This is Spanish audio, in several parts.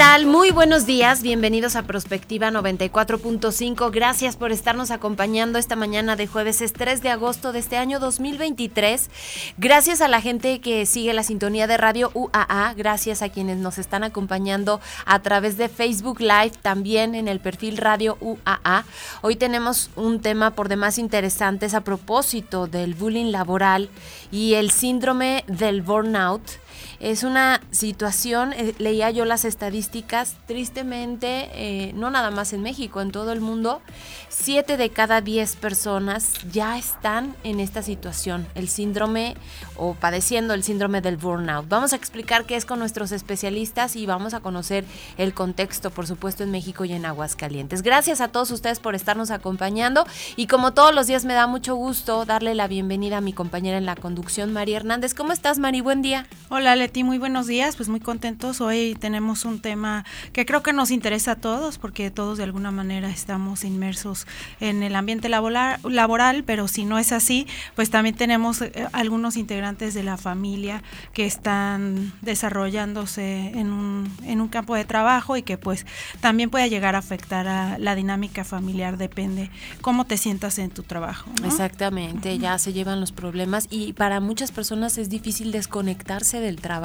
Tal? Muy buenos días, bienvenidos a Prospectiva 94.5. Gracias por estarnos acompañando esta mañana de jueves es 3 de agosto de este año 2023. Gracias a la gente que sigue la sintonía de Radio UAA, gracias a quienes nos están acompañando a través de Facebook Live, también en el perfil Radio UAA. Hoy tenemos un tema por demás interesante a propósito del bullying laboral y el síndrome del burnout. Es una situación, eh, leía yo las estadísticas, tristemente, eh, no nada más en México, en todo el mundo, siete de cada diez personas ya están en esta situación, el síndrome o padeciendo el síndrome del burnout. Vamos a explicar qué es con nuestros especialistas y vamos a conocer el contexto, por supuesto, en México y en Aguascalientes. Gracias a todos ustedes por estarnos acompañando y como todos los días me da mucho gusto darle la bienvenida a mi compañera en la conducción, María Hernández. ¿Cómo estás, Mari? Buen día. Hola, Muy buenos días. Pues muy contentos. Hoy tenemos un tema que creo que nos interesa a todos porque todos de alguna manera estamos inmersos en el ambiente laboral, laboral pero si no es así, pues también tenemos eh, algunos integrantes de la familia que están desarrollándose en un, en un campo de trabajo y que pues también puede llegar a afectar a la dinámica familiar, depende cómo te sientas en tu trabajo. Exactamente, ya se llevan los problemas y para muchas personas es difícil desconectarse del trabajo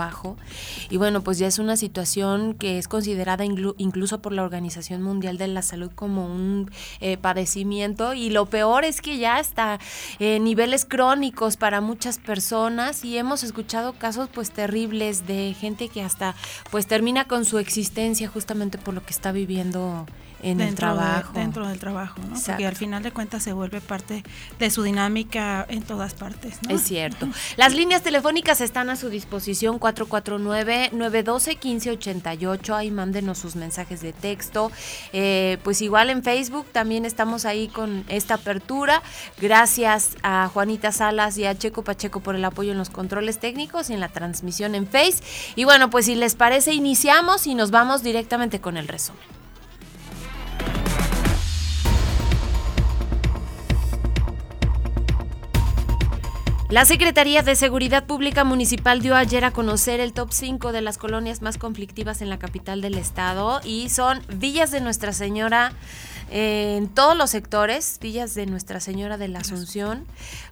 y bueno, pues ya es una situación que es considerada incluso por la Organización Mundial de la Salud como un eh, padecimiento. Y lo peor es que ya está en niveles crónicos para muchas personas y hemos escuchado casos pues terribles de gente que hasta pues termina con su existencia justamente por lo que está viviendo en dentro el trabajo. dentro del trabajo, ¿no? Porque al final de cuentas se vuelve parte de su dinámica en todas partes, Es cierto. Las líneas telefónicas están a su disposición 449-912-1588. Ahí mándenos sus mensajes de texto. Eh, pues igual en Facebook también estamos ahí con esta apertura. Gracias a Juanita Salas y a Checo Pacheco por el apoyo en los controles técnicos y en la transmisión en Face. Y bueno, pues si les parece, iniciamos y nos vamos directamente con el resumen. La Secretaría de Seguridad Pública Municipal dio ayer a conocer el top 5 de las colonias más conflictivas en la capital del estado y son Villas de Nuestra Señora, en todos los sectores, Villas de Nuestra Señora de la Asunción.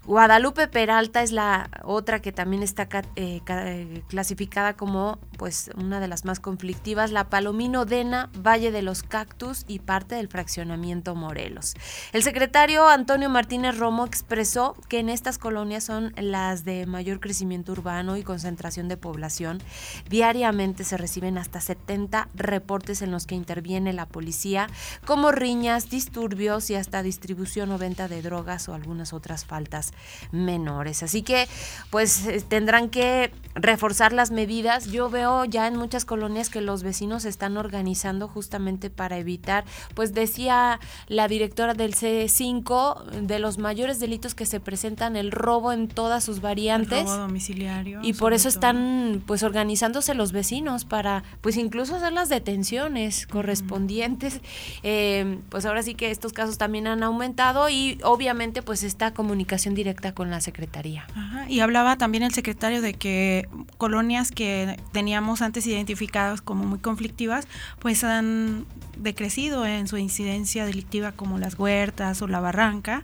Guadalupe Peralta es la otra que también está eh, eh, clasificada como pues una de las más conflictivas, la Palomino Dena, Valle de los Cactus y parte del fraccionamiento Morelos. El secretario Antonio Martínez Romo expresó que en estas colonias son las de mayor crecimiento urbano y concentración de población. Diariamente se reciben hasta 70 reportes en los que interviene la policía, como riñas disturbios y hasta distribución o venta de drogas o algunas otras faltas menores. Así que pues eh, tendrán que reforzar las medidas. Yo veo ya en muchas colonias que los vecinos están organizando justamente para evitar, pues decía la directora del C5, de los mayores delitos que se presentan, el robo en todas sus variantes. El robo domiciliario. Y por eso están pues organizándose los vecinos para pues incluso hacer las detenciones correspondientes. Eh, pues ahora sí que estos casos también han aumentado y obviamente pues esta comunicación directa con la Secretaría. y hablaba también el secretario de que colonias que teníamos antes identificadas como muy conflictivas, pues han decrecido en su incidencia delictiva como las huertas o la barranca,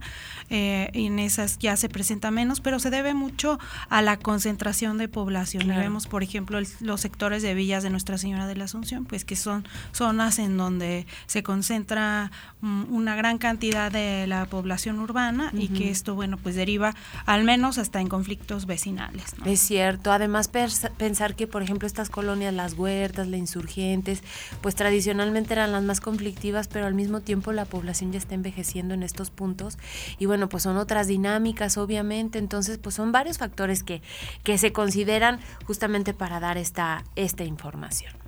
eh, en esas ya se presenta menos, pero se debe mucho a la concentración de población. Vemos, por ejemplo, los sectores de villas de Nuestra Señora de la Asunción, pues que son zonas en donde se concentra una gran cantidad de la población urbana y que esto, bueno, pues deriva al menos hasta en conflictos vecinales. Es cierto, además pensar que, por ejemplo, estas colonias, las huertas, las insurgentes, pues tradicionalmente eran las más conflictivas, pero al mismo tiempo la población ya está envejeciendo en estos puntos y bueno, pues son otras dinámicas, obviamente, entonces pues son varios factores que, que se consideran justamente para dar esta, esta información.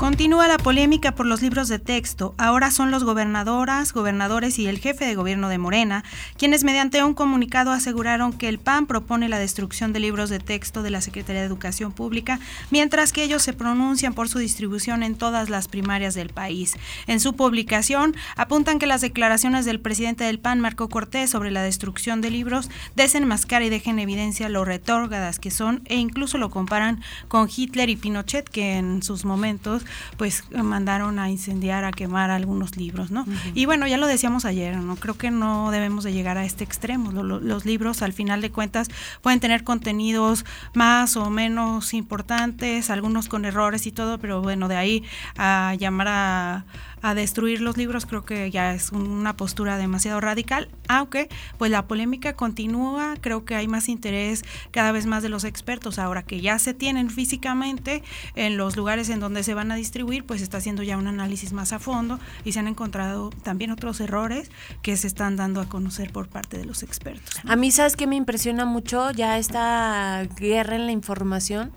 Continúa la polémica por los libros de texto. Ahora son los gobernadoras, gobernadores y el jefe de gobierno de Morena quienes mediante un comunicado aseguraron que el PAN propone la destrucción de libros de texto de la Secretaría de Educación Pública, mientras que ellos se pronuncian por su distribución en todas las primarias del país. En su publicación apuntan que las declaraciones del presidente del PAN, Marco Cortés, sobre la destrucción de libros desenmascara y dejen evidencia lo retórgadas que son e incluso lo comparan con Hitler y Pinochet, que en sus momentos pues mandaron a incendiar, a quemar algunos libros, ¿no? Y bueno, ya lo decíamos ayer, ¿no? Creo que no debemos de llegar a este extremo. los libros, al final de cuentas, pueden tener contenidos más o menos importantes, algunos con errores y todo, pero bueno, de ahí a llamar a a destruir los libros creo que ya es una postura demasiado radical, aunque pues la polémica continúa, creo que hay más interés cada vez más de los expertos ahora que ya se tienen físicamente en los lugares en donde se van a distribuir, pues está haciendo ya un análisis más a fondo y se han encontrado también otros errores que se están dando a conocer por parte de los expertos. A mí sabes que me impresiona mucho ya esta guerra en la información.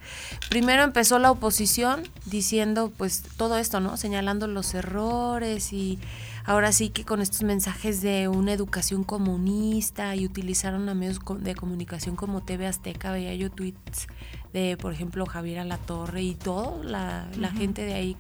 Primero empezó la oposición diciendo pues todo esto, ¿no? Señalando los errores y ahora sí que con estos mensajes de una educación comunista y utilizaron a medios de comunicación como TV Azteca, veía yo tweets de, por ejemplo, Javier Alatorre y todo, la, la gente de ahí,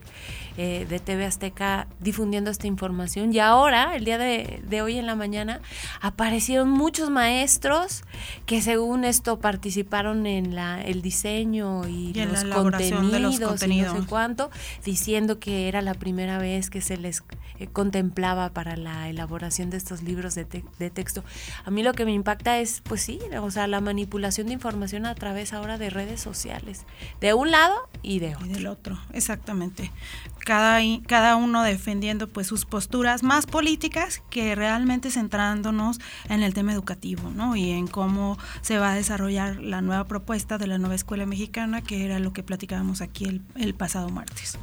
eh, de TV Azteca, difundiendo esta información. Y ahora, el día de, de, hoy en la mañana, aparecieron muchos maestros que según esto participaron en la, el diseño y, los, contenidos, de los contenidos y no sé cuánto, diciendo que era la primera vez que se les eh, contemplaba para la elaboración de estos libros de, de texto. A mí lo que me impacta es, pues sí, o sea, la manipulación de información a través ahora de redes sociales, de un lado y de otro. Y del otro, exactamente. Cada, cada uno defendiendo pues sus posturas más políticas que realmente centrándonos en el tema educativo, ¿no? Y en cómo se va a desarrollar la nueva propuesta de la nueva escuela mexicana, que era lo que platicábamos aquí el, el pasado martes.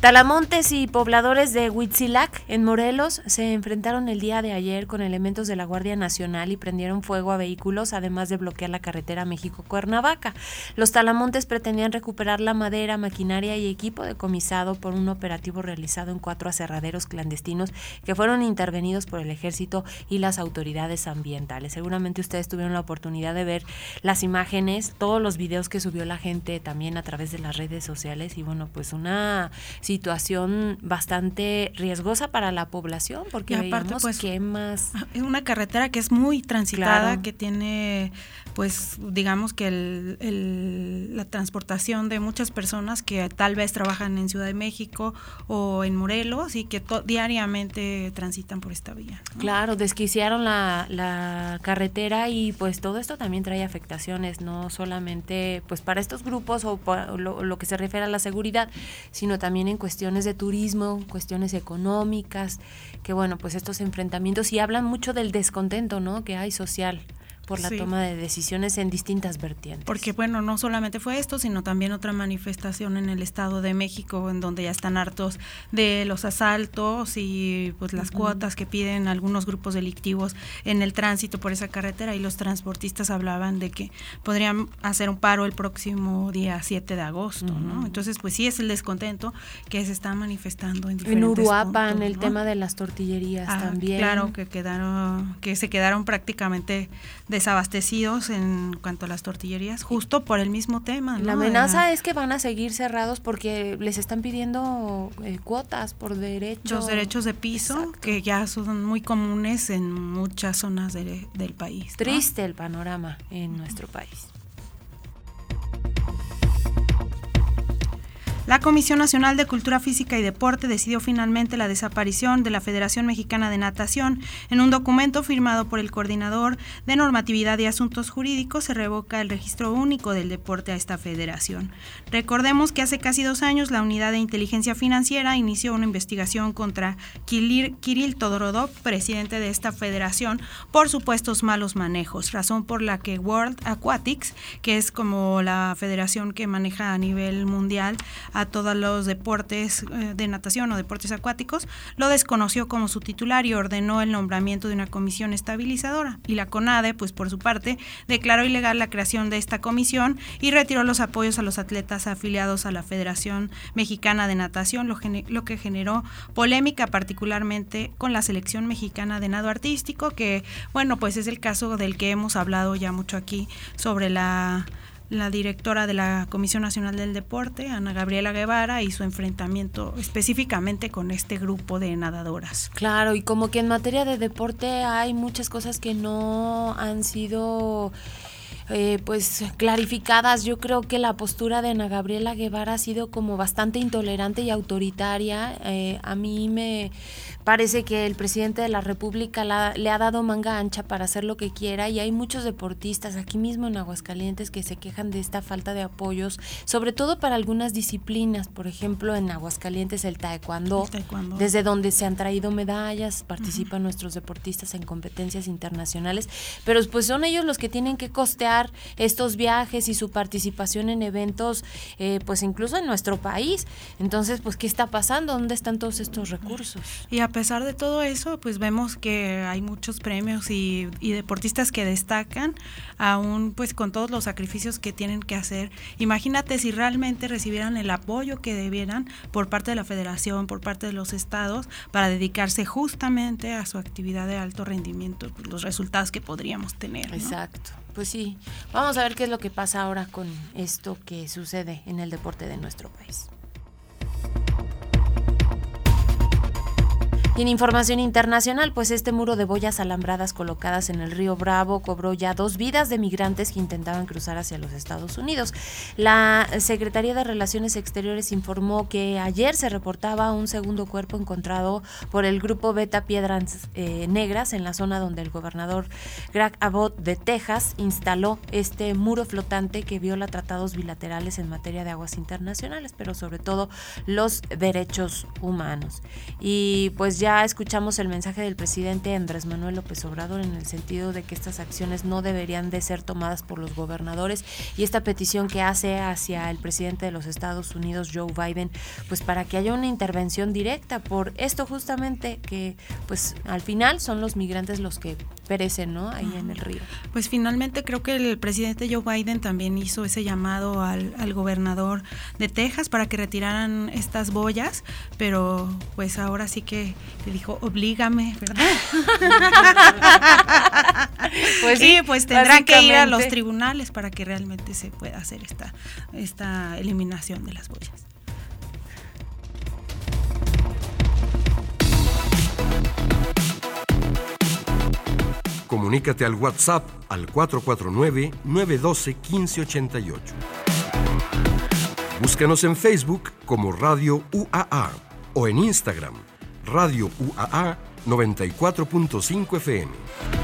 Talamontes y pobladores de Huitzilac, en Morelos, se enfrentaron el día de ayer con elementos de la Guardia Nacional y prendieron fuego a vehículos, además de bloquear la carretera México-Cuernavaca. Los talamontes pretendían recuperar la madera, maquinaria y equipo decomisado por un operativo realizado en cuatro aserraderos clandestinos que fueron intervenidos por el ejército y las autoridades ambientales. Seguramente ustedes tuvieron la oportunidad de ver las imágenes, todos los videos que subió la gente también a través de las redes sociales y bueno, pues una situación bastante riesgosa para la población porque aparte pues quemas. Es una carretera que es muy transitada, que tiene pues digamos que el, la transportación de muchas personas que tal vez trabajan en Ciudad de México o en Morelos y que diariamente transitan por esta vía. Claro, desquiciaron la, la carretera y pues todo esto también trae afectaciones, no solamente pues para estos grupos o lo, lo que se refiere a la seguridad, sino también en cuestiones de turismo, cuestiones económicas, que bueno, pues estos enfrentamientos y hablan mucho del descontento, ¿no? que hay social por la toma de decisiones en distintas vertientes. Porque bueno, no solamente fue esto, sino también otra manifestación en el Estado de México, en donde ya están hartos de los asaltos y pues las cuotas que piden algunos grupos delictivos en el tránsito por esa carretera y los transportistas hablaban de que podrían hacer un paro el próximo día 7 de agosto, ¿no? Entonces, pues sí es el descontento que se está manifestando en diferentes En Uruapan, el tema de las tortillerías ah, también. Claro, que quedaron que se quedaron prácticamente de desabastecidos en cuanto a las tortillerías, justo por el mismo tema. La amenaza es que van a seguir cerrados porque les están pidiendo eh, cuotas por derechos. Los derechos de piso, que ya son muy comunes en muchas zonas del país. Triste el panorama en nuestro país. La Comisión Nacional de Cultura Física y Deporte decidió finalmente la desaparición de la Federación Mexicana de Natación. En un documento firmado por el coordinador de normatividad y asuntos jurídicos se revoca el registro único del deporte a esta federación. Recordemos que hace casi dos años la Unidad de Inteligencia Financiera inició una investigación contra Kirill Todorodov, presidente de esta federación, por supuestos malos manejos, razón por la que World Aquatics, que es como la federación que maneja a nivel mundial a todos los deportes eh, de natación o deportes acuáticos, lo desconoció como su titular y ordenó el nombramiento de una comisión estabilizadora. Y la CONADE, pues por su parte, declaró ilegal la creación de esta comisión y retiró los apoyos a los atletas afiliados a la Federación Mexicana de Natación, lo, lo que generó polémica particularmente con la selección mexicana de nado artístico, que bueno, pues es el caso del que hemos hablado ya mucho aquí sobre la la directora de la Comisión Nacional del Deporte, Ana Gabriela Guevara, y su enfrentamiento específicamente con este grupo de nadadoras. Claro, y como que en materia de deporte hay muchas cosas que no han sido eh, pues clarificadas. Yo creo que la postura de Ana Gabriela Guevara ha sido como bastante intolerante y autoritaria. Eh, a mí me parece que el presidente de la República le ha dado manga ancha para hacer lo que quiera y hay muchos deportistas aquí mismo en Aguascalientes que se quejan de esta falta de apoyos, sobre todo para algunas disciplinas, por ejemplo en Aguascalientes el taekwondo, desde donde se han traído medallas, participan nuestros deportistas en competencias internacionales, pero pues son ellos los que tienen que costear estos viajes y su participación en eventos, eh, pues incluso en nuestro país. Entonces, pues, ¿qué está pasando? ¿Dónde están todos estos recursos? Y a pesar de todo eso, pues vemos que hay muchos premios y, deportistas que destacan, aún pues con todos los sacrificios que tienen que hacer. Imagínate si realmente recibieran el apoyo que debieran por parte de la federación, por parte de los estados, para dedicarse justamente a su actividad de alto rendimiento, pues, los resultados que podríamos tener. Exacto. Pues sí, vamos a ver qué es lo que pasa ahora con esto que sucede en el deporte de nuestro país. En información internacional, pues este muro de boyas alambradas colocadas en el río Bravo cobró ya dos vidas de migrantes que intentaban cruzar hacia los Estados Unidos. La Secretaría de Relaciones Exteriores informó que ayer se reportaba un segundo cuerpo encontrado por el grupo Beta Piedras eh, Negras en la zona donde el gobernador Greg Abbott de Texas instaló este muro flotante que viola tratados bilaterales en materia de aguas internacionales, pero sobre todo los derechos humanos. Y pues ya escuchamos el mensaje del presidente Andrés Manuel López Obrador en el sentido de que estas acciones no deberían de ser tomadas por los gobernadores y esta petición que hace hacia el presidente de los Estados Unidos Joe Biden pues para que haya una intervención directa por esto justamente que pues al final son los migrantes los que perecen ¿no? ahí en el río. Pues finalmente creo que el presidente Joe Biden también hizo ese llamado al, al gobernador de Texas para que retiraran estas boyas, pero pues ahora sí que le dijo, oblígame, ¿verdad? pues sí, pues tendrán que ir a los tribunales para que realmente se pueda hacer esta, esta eliminación de las boyas. Comunícate al WhatsApp al 449-912-1588. Búscanos en Facebook como Radio UAA o en Instagram Radio UAA 94.5 FM.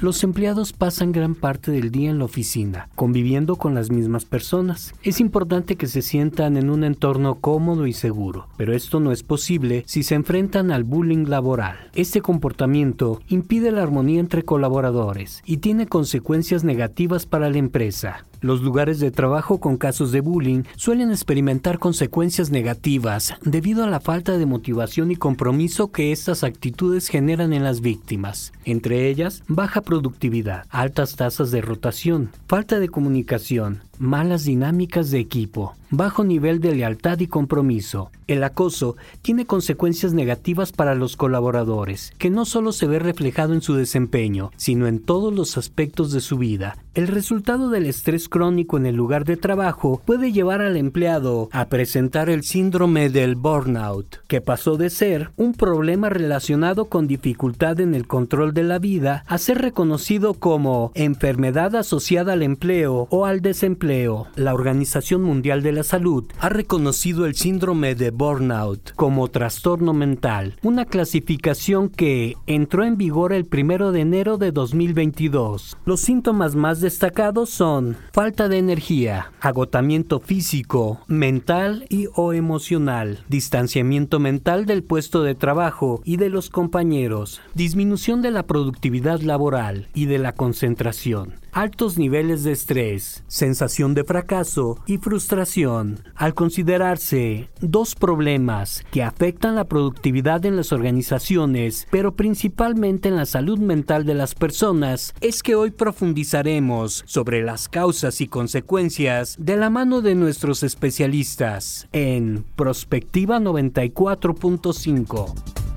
Los empleados pasan gran parte del día en la oficina, conviviendo con las mismas personas. Es importante que se sientan en un entorno cómodo y seguro, pero esto no es posible si se enfrentan al bullying laboral. Este comportamiento impide la armonía entre colaboradores y tiene consecuencias negativas para la empresa. Los lugares de trabajo con casos de bullying suelen experimentar consecuencias negativas debido a la falta de motivación y compromiso que estas actitudes generan en las víctimas, entre ellas baja productividad, altas tasas de rotación, falta de comunicación, malas dinámicas de equipo, bajo nivel de lealtad y compromiso. El acoso tiene consecuencias negativas para los colaboradores, que no solo se ve reflejado en su desempeño, sino en todos los aspectos de su vida. El resultado del estrés crónico en el lugar de trabajo puede llevar al empleado a presentar el síndrome del burnout, que pasó de ser un problema relacionado con dificultad en el control de la vida a ser reconocido como enfermedad asociada al empleo o al desempleo la Organización Mundial de la Salud ha reconocido el síndrome de burnout como trastorno mental, una clasificación que entró en vigor el primero de enero de 2022. Los síntomas más destacados son falta de energía, agotamiento físico, mental y o emocional, distanciamiento mental del puesto de trabajo y de los compañeros, disminución de la productividad laboral y de la concentración, altos niveles de estrés, sensación de fracaso y frustración, al considerarse dos problemas que afectan la productividad en las organizaciones, pero principalmente en la salud mental de las personas, es que hoy profundizaremos sobre las causas y consecuencias de la mano de nuestros especialistas en Prospectiva 94.5.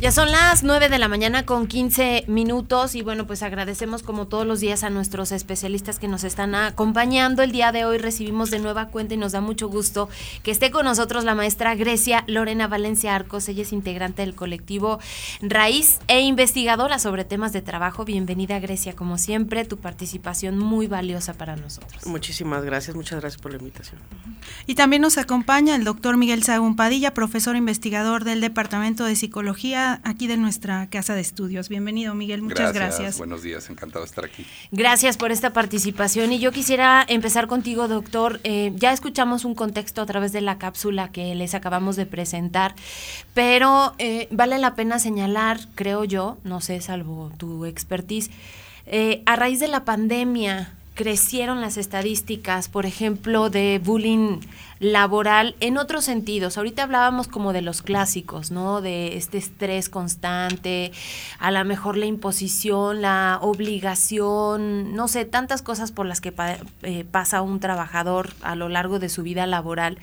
Ya son las 9 de la mañana con 15 minutos y bueno, pues agradecemos como todos los días a nuestros especialistas que nos están acompañando. El día de hoy recibimos de nueva cuenta y nos da mucho gusto que esté con nosotros la maestra Grecia Lorena Valencia Arcos. Ella es integrante del colectivo Raíz e investigadora sobre temas de trabajo. Bienvenida Grecia, como siempre, tu participación muy valiosa para nosotros. Muchísimas gracias, muchas gracias por la invitación. Y también nos acompaña el doctor Miguel Sagún Padilla, profesor investigador del Departamento de Psicología aquí de nuestra casa de estudios. Bienvenido, Miguel. Muchas gracias. Buenos días, encantado de estar aquí. Gracias por esta participación. Y yo quisiera empezar contigo, doctor. Eh, ya escuchamos un contexto a través de la cápsula que les acabamos de presentar, pero eh, vale la pena señalar, creo yo, no sé, salvo tu expertise, eh, a raíz de la pandemia crecieron las estadísticas, por ejemplo, de bullying laboral en otros sentidos. Ahorita hablábamos como de los clásicos, ¿no? De este estrés constante, a lo mejor la imposición, la obligación, no sé, tantas cosas por las que eh, pasa un trabajador a lo largo de su vida laboral.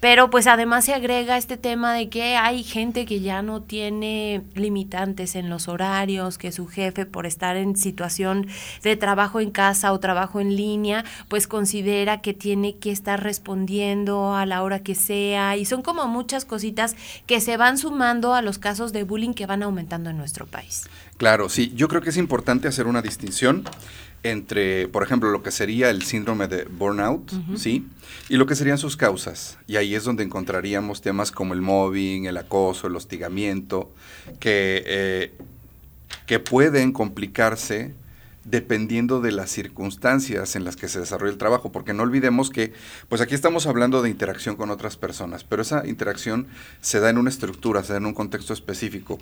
Pero pues además se agrega este tema de que hay gente que ya no tiene limitantes en los horarios, que su jefe por estar en situación de trabajo en casa o trabajo en línea, pues considera que tiene que estar respondiendo a la hora que sea, y son como muchas cositas que se van sumando a los casos de bullying que van aumentando en nuestro país. Claro, sí, yo creo que es importante hacer una distinción entre, por ejemplo, lo que sería el síndrome de burnout, ¿sí? Y lo que serían sus causas. Y ahí es donde encontraríamos temas como el mobbing, el acoso, el hostigamiento, que, eh, que pueden complicarse dependiendo de las circunstancias en las que se desarrolla el trabajo, porque no olvidemos que, pues aquí estamos hablando de interacción con otras personas, pero esa interacción se da en una estructura, se da en un contexto específico.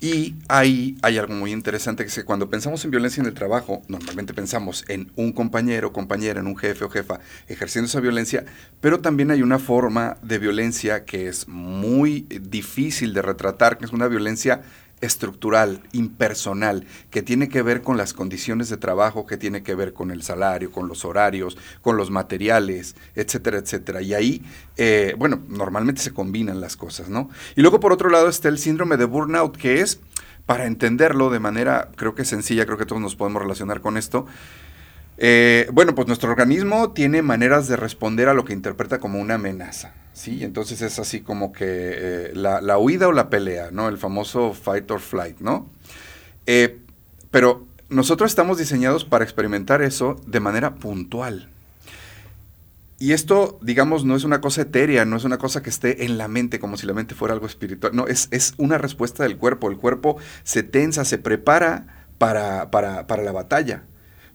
Y ahí hay algo muy interesante, que es que cuando pensamos en violencia en el trabajo, normalmente pensamos en un compañero, compañera, en un jefe o jefa ejerciendo esa violencia, pero también hay una forma de violencia que es muy difícil de retratar, que es una violencia estructural, impersonal, que tiene que ver con las condiciones de trabajo, que tiene que ver con el salario, con los horarios, con los materiales, etcétera, etcétera. Y ahí, eh, bueno, normalmente se combinan las cosas, ¿no? Y luego, por otro lado, está el síndrome de burnout, que es, para entenderlo de manera, creo que sencilla, creo que todos nos podemos relacionar con esto, eh, bueno, pues nuestro organismo tiene maneras de responder a lo que interpreta como una amenaza, ¿sí? Entonces es así como que eh, la, huida o la pelea, ¿no? El famoso fight or flight, ¿no? Eh, pero nosotros estamos diseñados para experimentar eso de manera puntual. Y esto, digamos, no es una cosa etérea, no es una cosa que esté en la mente como si la mente fuera algo espiritual, no, es, es una respuesta del cuerpo. El cuerpo se tensa, se prepara para, para, para la batalla.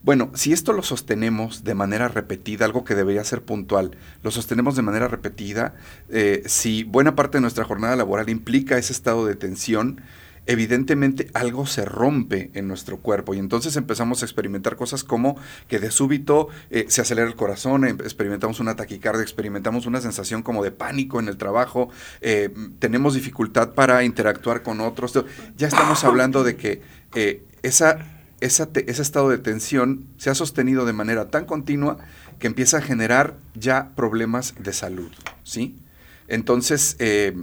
Bueno, si esto lo sostenemos de manera repetida, algo que debería ser puntual, lo sostenemos de manera repetida, eh, si buena parte de nuestra jornada laboral implica ese estado de tensión, evidentemente algo se rompe en nuestro cuerpo y entonces empezamos a experimentar cosas como que de súbito eh, se acelera el corazón, em, experimentamos una taquicardia, experimentamos una sensación como de pánico en el trabajo, eh, tenemos dificultad para interactuar con otros. Ya estamos hablando de que esa ese estado de tensión se ha sostenido de manera tan continua que empieza a generar ya problemas de salud, ¿sí? Entonces, eh,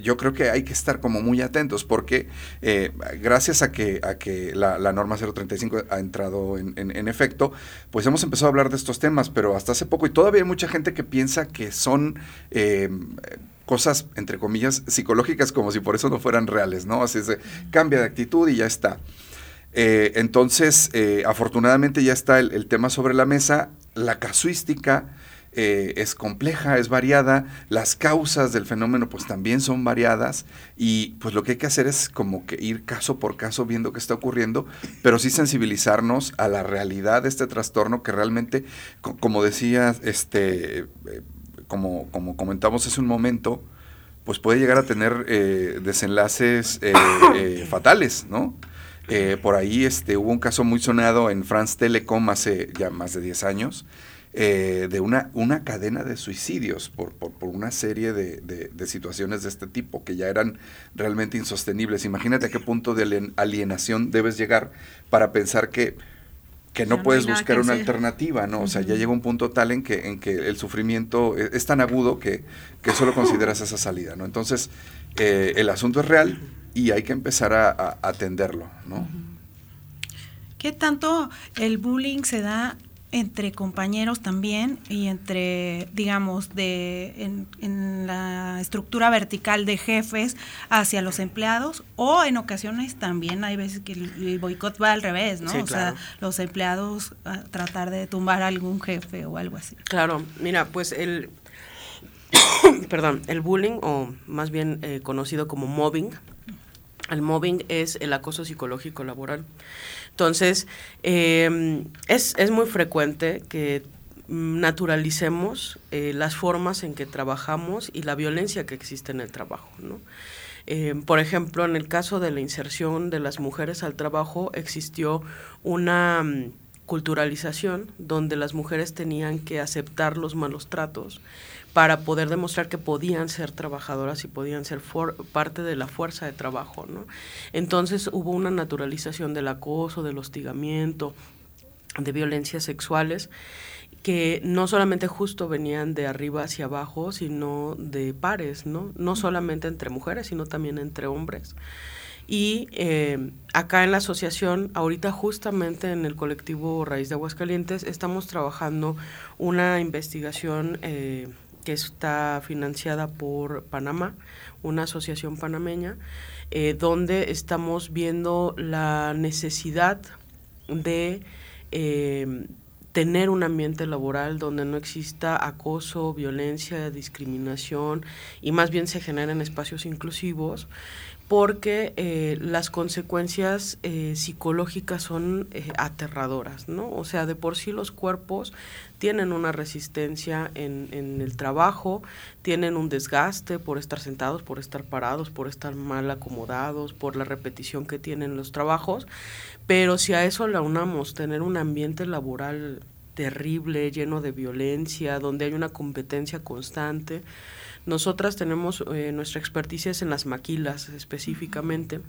yo creo que hay que estar como muy atentos porque eh, gracias a que, a que la, norma 035 ha entrado en, efecto, pues hemos empezado a hablar de estos temas, pero hasta hace poco y todavía hay mucha gente que piensa que son... Eh, cosas, entre comillas, psicológicas como si por eso no fueran reales, ¿no? Así es de, cambia de actitud y ya está. Eh, entonces, eh, afortunadamente ya está el, tema sobre la mesa, la casuística eh, es compleja, es variada, las causas del fenómeno pues también son variadas. Y pues lo que hay que hacer es como que ir caso por caso viendo qué está ocurriendo, pero sí sensibilizarnos a la realidad de este trastorno que realmente, como decía, este, como, como comentamos hace un momento, pues puede llegar a tener desenlaces fatales, ¿no? Eh, por ahí este, hubo un caso muy sonado en France Telecom hace ya más de 10 años, eh, de una, una cadena de suicidios por, por, una serie de, de, situaciones de este tipo que ya eran realmente insostenibles. Imagínate a qué punto de alienación debes llegar para pensar que, que no, puedes buscar una alternativa, ¿no? O sea, ya llega un punto tal en que, en que el sufrimiento es, es tan agudo que, que, solo consideras esa salida, ¿no? Entonces, eh, el asunto es real, y hay que empezar a, atenderlo, ¿no? ¿Qué tanto el bullying se da entre compañeros también y entre, digamos, de en, la estructura vertical de jefes hacia los empleados o en ocasiones también hay veces que el, boicot va al revés, ¿no? o sea, los empleados a tratar de tumbar a algún jefe o algo así. Claro, mira, pues el perdón, el bullying o más bien eh, conocido como mobbing el mobbing es el acoso psicológico laboral. Entonces, em, es, muy frecuente que naturalicemos eh, las formas en que trabajamos y la violencia que existe en el trabajo. Em, por ejemplo, en el caso de la inserción de las mujeres al trabajo, existió una mm, culturalización donde las mujeres tenían que aceptar los malos tratos para poder demostrar que podían ser trabajadoras y podían ser parte de la fuerza de trabajo, ¿no? Entonces hubo una naturalización del acoso, del hostigamiento, de violencias sexuales que no solamente justo venían de arriba hacia abajo, sino de pares, ¿no? No solamente entre mujeres, sino también entre hombres. Y eh, acá en la asociación, ahorita justamente en el colectivo Raíz de Aguascalientes, estamos trabajando una investigación eh, que está financiada por Panamá, una asociación panameña, eh, donde estamos viendo la necesidad de eh, tener un ambiente laboral donde no exista acoso, violencia, discriminación y más bien se generen espacios inclusivos porque eh, las consecuencias eh, psicológicas son eh, aterradoras, ¿no? O sea, de por sí los cuerpos tienen una resistencia en, el trabajo, tienen un desgaste por estar sentados, por estar parados, por estar mal acomodados, por la repetición que tienen los trabajos, pero si a eso le unamos tener un ambiente laboral terrible, lleno de violencia, donde hay una competencia constante, nosotras tenemos eh, nuestra experticia en las maquilas específicamente.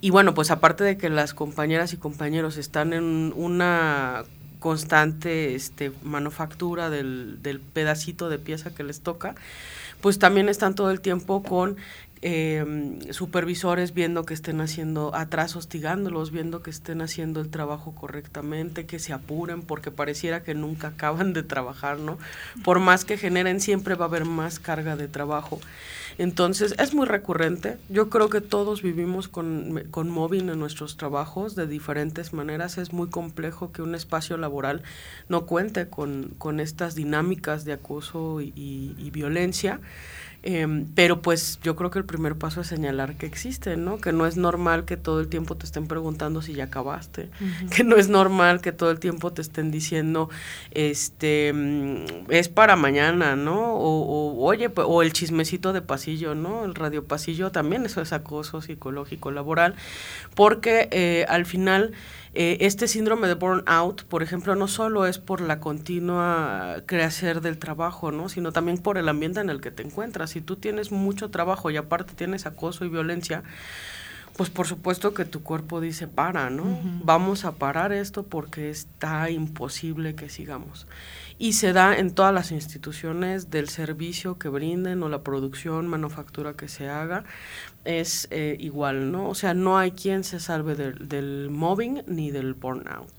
Y bueno, pues aparte de que las compañeras y compañeros están en una constante este, manufactura del, del pedacito de pieza que les toca, pues también están todo el tiempo con eh, supervisores viendo que estén haciendo atrás, hostigándolos, viendo que estén haciendo el trabajo correctamente, que se apuren, porque pareciera que nunca acaban de trabajar, ¿no? Por más que generen, siempre va a haber más carga de trabajo. Entonces, es muy recurrente. Yo creo que todos vivimos con, con móvil en nuestros trabajos de diferentes maneras. Es muy complejo que un espacio laboral no cuente con, con estas dinámicas de acoso y violencia. Em, pero pues yo creo que el primer paso es señalar que existe, ¿no? Que no es normal que todo el tiempo te estén preguntando si ya acabaste, que no es normal que todo el tiempo te estén diciendo, este, mm, es para mañana, ¿no? O, oye, o el chismecito de pasillo, ¿no? El radio pasillo también eso es acoso psicológico laboral, porque eh, al final eh, este síndrome de burnout, por ejemplo, no solo es por la continua creación del trabajo, ¿no? sino también por el ambiente en el que te encuentras. Si tú tienes mucho trabajo y aparte tienes acoso y violencia, pues por supuesto que tu cuerpo dice para, ¿no? Vamos a parar esto porque está imposible que sigamos. Y se da en todas las instituciones del servicio que brinden o la producción, manufactura que se haga es eh, igual, ¿no? O sea, no hay quien se salve del, del mobbing ni del burnout.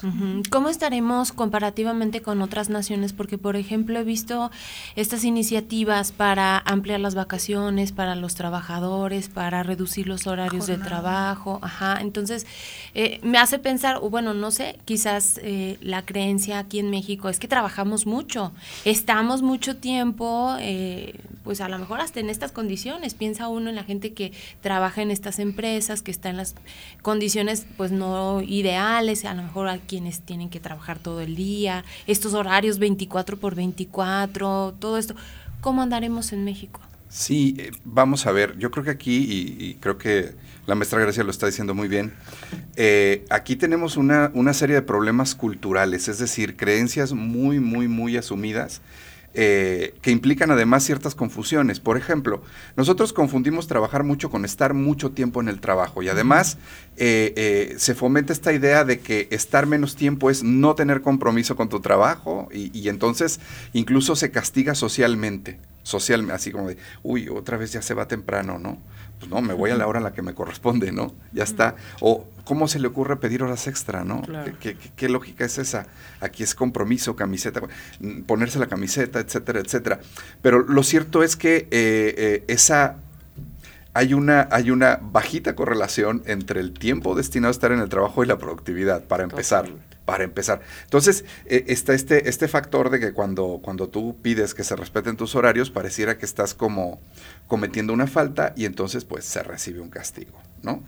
¿Cómo estaremos comparativamente con otras naciones? Porque, por ejemplo, he visto estas iniciativas para ampliar las vacaciones para los trabajadores, para reducir los horarios de trabajo, ajá. Entonces, eh, me hace pensar, o bueno, no sé, quizás eh, la creencia aquí en México es que trabajamos mucho, estamos mucho tiempo, pues a lo mejor hasta en estas condiciones. Piensa uno en la gente que trabaja en estas empresas, que está en las condiciones pues no ideales, a lo mejor a quienes tienen que trabajar todo el día, estos horarios 24 por 24, todo esto. ¿Cómo andaremos en México? Sí, eh, vamos a ver, yo creo que aquí, y, creo que la maestra Gracia lo está diciendo muy bien, eh, aquí tenemos una, una serie de problemas culturales, es decir, creencias muy, muy, muy asumidas eh, que implican además ciertas confusiones. Por ejemplo, nosotros confundimos trabajar mucho con estar mucho tiempo en el trabajo y además eh, eh, se fomenta esta idea de que estar menos tiempo es no tener compromiso con tu trabajo y, y entonces incluso se castiga socialmente, socialmente, así como de, uy, otra vez ya se va temprano, ¿no? Pues no, me voy a la hora a la que me corresponde, ¿no? Ya está. O cómo se le ocurre pedir horas extra, ¿no? ¿Qué, lógica es esa? Aquí es compromiso, camiseta, ponerse la camiseta, etcétera, etcétera. Pero lo cierto es que eh, eh, esa hay una, hay una bajita correlación entre el tiempo destinado a estar en el trabajo y la productividad, para empezar para empezar. Entonces, eh, está este, este factor de que cuando, cuando tú pides que se respeten tus horarios, pareciera que estás como cometiendo una falta y entonces pues se recibe un castigo, ¿no?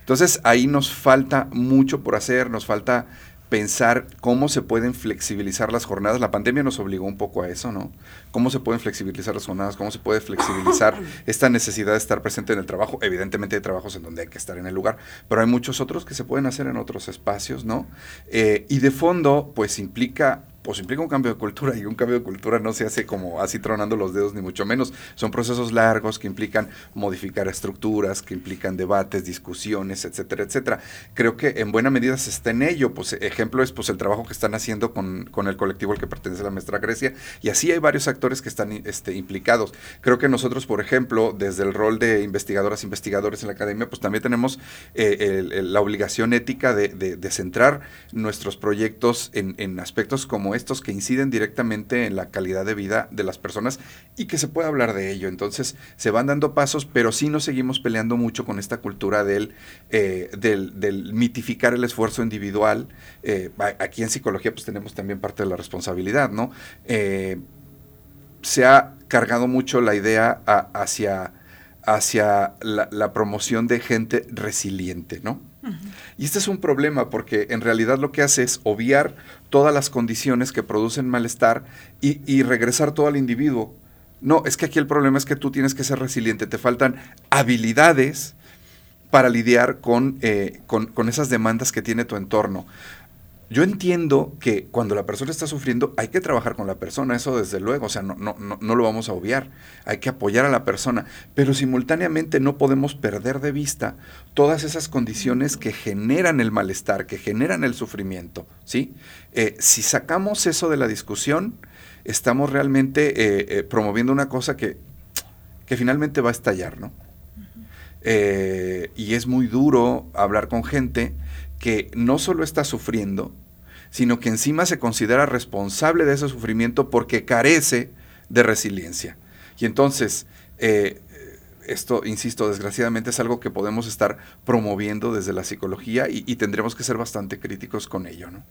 Entonces ahí nos falta mucho por hacer, nos falta pensar cómo se pueden flexibilizar las jornadas. La pandemia nos obligó un poco a eso, ¿no? Cómo se pueden flexibilizar las jornadas, cómo se puede flexibilizar esta necesidad de estar presente en el trabajo. Evidentemente hay trabajos en donde hay que estar en el lugar, pero hay muchos otros que se pueden hacer en otros espacios, ¿no? Eh, y de fondo, pues implica pues implica un cambio de cultura y un cambio de cultura no se hace como así tronando los dedos ni mucho menos. Son procesos largos que implican modificar estructuras, que implican debates, discusiones, etcétera, etcétera. Creo que en buena medida se está en ello. Pues ejemplo es pues el trabajo que están haciendo con, con el colectivo al que pertenece la maestra Grecia y así hay varios actores que están este, implicados. Creo que nosotros, por ejemplo, desde el rol de investigadoras, investigadores en la academia, pues también tenemos eh, la obligación ética de, de, centrar nuestros proyectos en, en aspectos como estos que inciden directamente en la calidad de vida de las personas y que se puede hablar de ello. Entonces se van dando pasos, pero sí nos seguimos peleando mucho con esta cultura del, eh, del, mitificar el esfuerzo individual. Eh, aquí en psicología pues tenemos también parte de la responsabilidad, ¿no? Eh, se ha cargado mucho la idea hacia, hacia la, la promoción de gente resiliente, ¿no? Y este es un problema porque en realidad lo que hace es obviar todas las condiciones que producen malestar y, regresar todo al individuo. No, es que aquí el problema es que tú tienes que ser resiliente, te faltan habilidades para lidiar con, eh, con esas demandas que tiene tu entorno. Yo entiendo que cuando la persona está sufriendo hay que trabajar con la persona, eso desde luego, o sea, no, no, no, no, lo vamos a obviar, hay que apoyar a la persona, pero simultáneamente no podemos perder de vista todas esas condiciones que generan el malestar, que generan el sufrimiento, ¿sí? Eh, si sacamos eso de la discusión, estamos realmente eh, eh, promoviendo una cosa que, que finalmente va a estallar, ¿no? y es muy duro hablar con gente que no solo está sufriendo, sino que encima se considera responsable de ese sufrimiento porque carece de resiliencia. Y entonces, eh, esto, insisto, desgraciadamente es algo que podemos estar promoviendo desde la psicología y, tendremos que ser bastante críticos con ello. ¿no?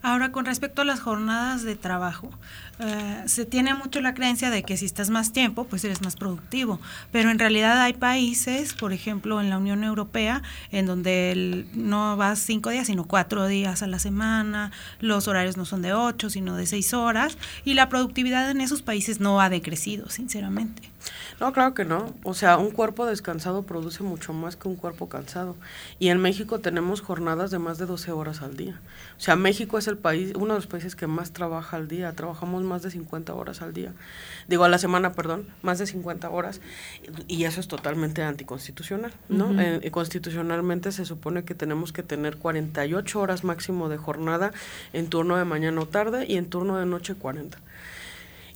Ahora, con respecto a las jornadas de trabajo, eh, se tiene mucho la creencia de que si estás más tiempo, pues eres más productivo, pero en realidad hay países, por ejemplo, en la Unión Europea, en donde no vas cinco días, sino cuatro días a la semana, los horarios no son de ocho, sino de seis horas, y la productividad en esos países no ha decrecido, sinceramente. No, claro que no. O sea, un cuerpo descansado produce mucho más que un cuerpo cansado. Y en México tenemos jornadas de más de 12 horas al día. O sea, México es el país, uno de los países que más trabaja al día. Trabajamos más de 50 horas al día. Digo, a la semana, perdón, más de 50 horas. Y eso es totalmente anticonstitucional, ¿no? Eh, constitucionalmente se supone que tenemos que tener 48 horas máximo de jornada en turno de mañana o tarde y en turno de noche 40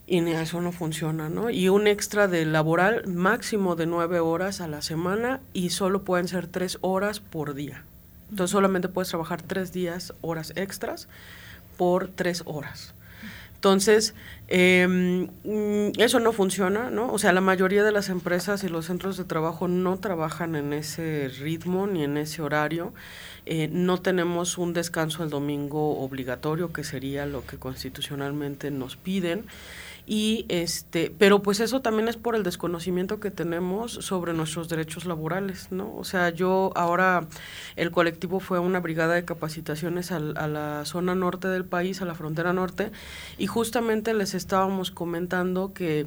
y eso no funciona, ¿no? Y un extra de laboral máximo de nueve horas a la semana y solo pueden ser tres horas por día. Entonces solamente puedes trabajar tres días, horas extras por tres horas. Entonces, em, eso no funciona, ¿no? O sea, la mayoría de las empresas y los centros de trabajo no trabajan en ese ritmo ni en ese horario. Eh, no tenemos un descanso el domingo obligatorio, que sería lo que constitucionalmente nos piden y este pero pues eso también es por el desconocimiento que tenemos sobre nuestros derechos laborales no o sea yo ahora el colectivo fue a una brigada de capacitaciones a la zona norte del país a la frontera norte y justamente les estábamos comentando que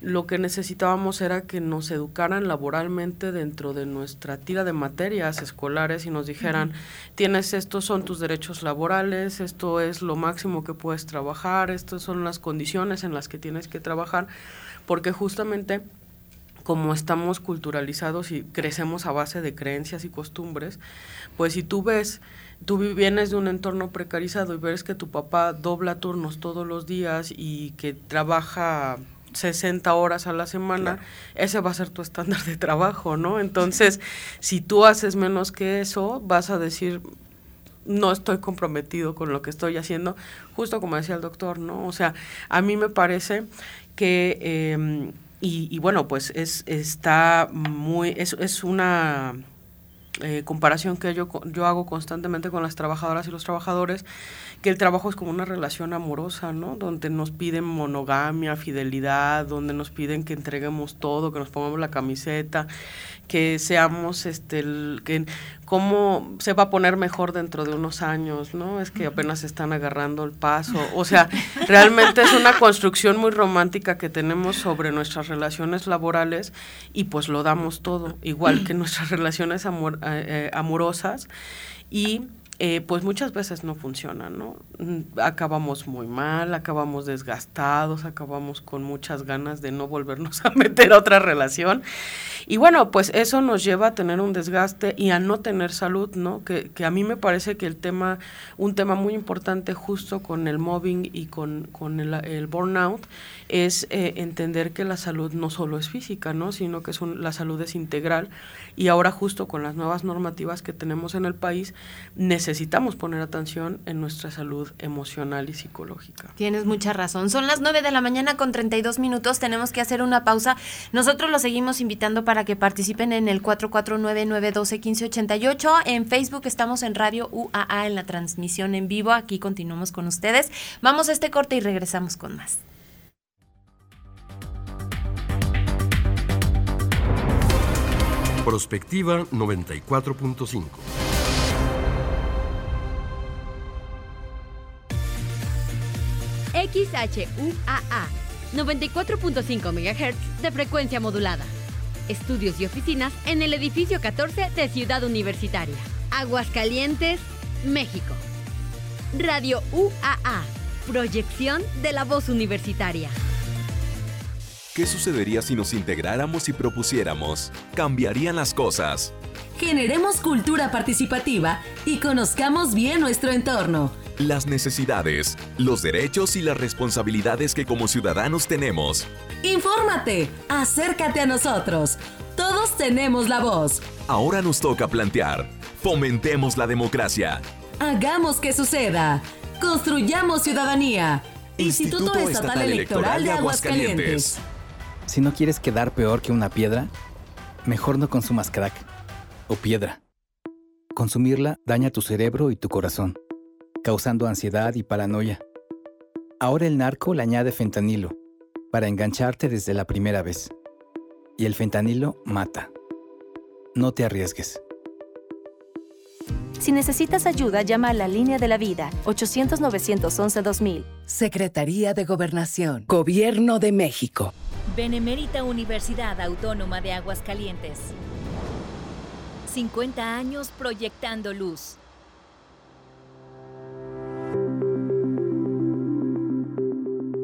lo que necesitábamos era que nos educaran laboralmente dentro de nuestra tira de materias escolares y nos dijeran tienes estos son tus derechos laborales esto es lo máximo que puedes trabajar estas son las condiciones en las que tienes que trabajar, porque justamente como estamos culturalizados y crecemos a base de creencias y costumbres, pues si tú ves, tú vienes de un entorno precarizado y ves que tu papá dobla turnos todos los días y que trabaja 60 horas a la semana, ese va a ser tu estándar de trabajo, ¿no? Entonces, si tú haces menos que eso, vas a decir, no estoy comprometido con lo que estoy haciendo, justo como decía el doctor, ¿no? O sea, a mí me parece que, em, y, bueno, pues es, está muy, es, es una eh, comparación que yo, yo hago constantemente con las trabajadoras y los trabajadores, que el trabajo es como una relación amorosa, ¿no? Donde nos piden monogamia, fidelidad, donde nos piden que entreguemos todo, que nos pongamos la camiseta, que seamos, este, el, que cómo se va a poner mejor dentro de unos años, ¿no? Es que apenas están agarrando el paso. O sea, realmente es una construcción muy romántica que tenemos sobre nuestras relaciones laborales y pues lo damos todo, igual que nuestras relaciones amor, eh, eh, amorosas. Y eh, pues muchas veces no funciona, ¿no? Mm, acabamos muy mal, acabamos desgastados, acabamos con muchas ganas de no volvernos a meter a otra relación. Y bueno, pues eso nos lleva a tener un desgaste y a no tener salud, ¿no? Que, a mí me parece que el tema, un tema muy importante justo con el mobbing y con, con el, burnout, es eh, entender que la salud no solo es física, ¿no? Sino que es la salud es integral y ahora justo con las nuevas normativas que tenemos en el país, necesitamos poner atención en nuestra salud emocional y psicológica. Tienes mucha razón. Son las 9 de la mañana con 32 minutos, tenemos que hacer una pausa. Nosotros los seguimos invitando para que participen en el 449-912-1588. En Facebook estamos en Radio UAA en la transmisión en vivo. Aquí continuamos con ustedes. Vamos a este corte y regresamos con más. Prospectiva 94.5. XHUAA 94.5 MHz de frecuencia modulada. Estudios y oficinas en el edificio 14 de Ciudad Universitaria. Aguascalientes, México. Radio UAA. Proyección de la voz universitaria. ¿Qué sucedería si nos integráramos y propusiéramos? Cambiarían las cosas. Generemos cultura participativa y conozcamos bien nuestro entorno. Las necesidades, los derechos y las responsabilidades que como ciudadanos tenemos. Infórmate, acércate a nosotros. Todos tenemos la voz. Ahora nos toca plantear. Fomentemos la democracia. Hagamos que suceda. Construyamos ciudadanía. Instituto, Estatal, Electoral, de Aguascalientes. Si no quieres quedar peor que una piedra, mejor no consumas crack o piedra. Consumirla daña tu cerebro y tu corazón, causando ansiedad y paranoia. Ahora el narco le añade fentanilo para engancharte desde la primera vez. Y el fentanilo mata. No te arriesgues. Si necesitas ayuda, llama a la línea de la vida 800-911-2000. Secretaría de Gobernación. Gobierno de México. Benemérita Universidad Autónoma de Aguascalientes. 50 años proyectando luz.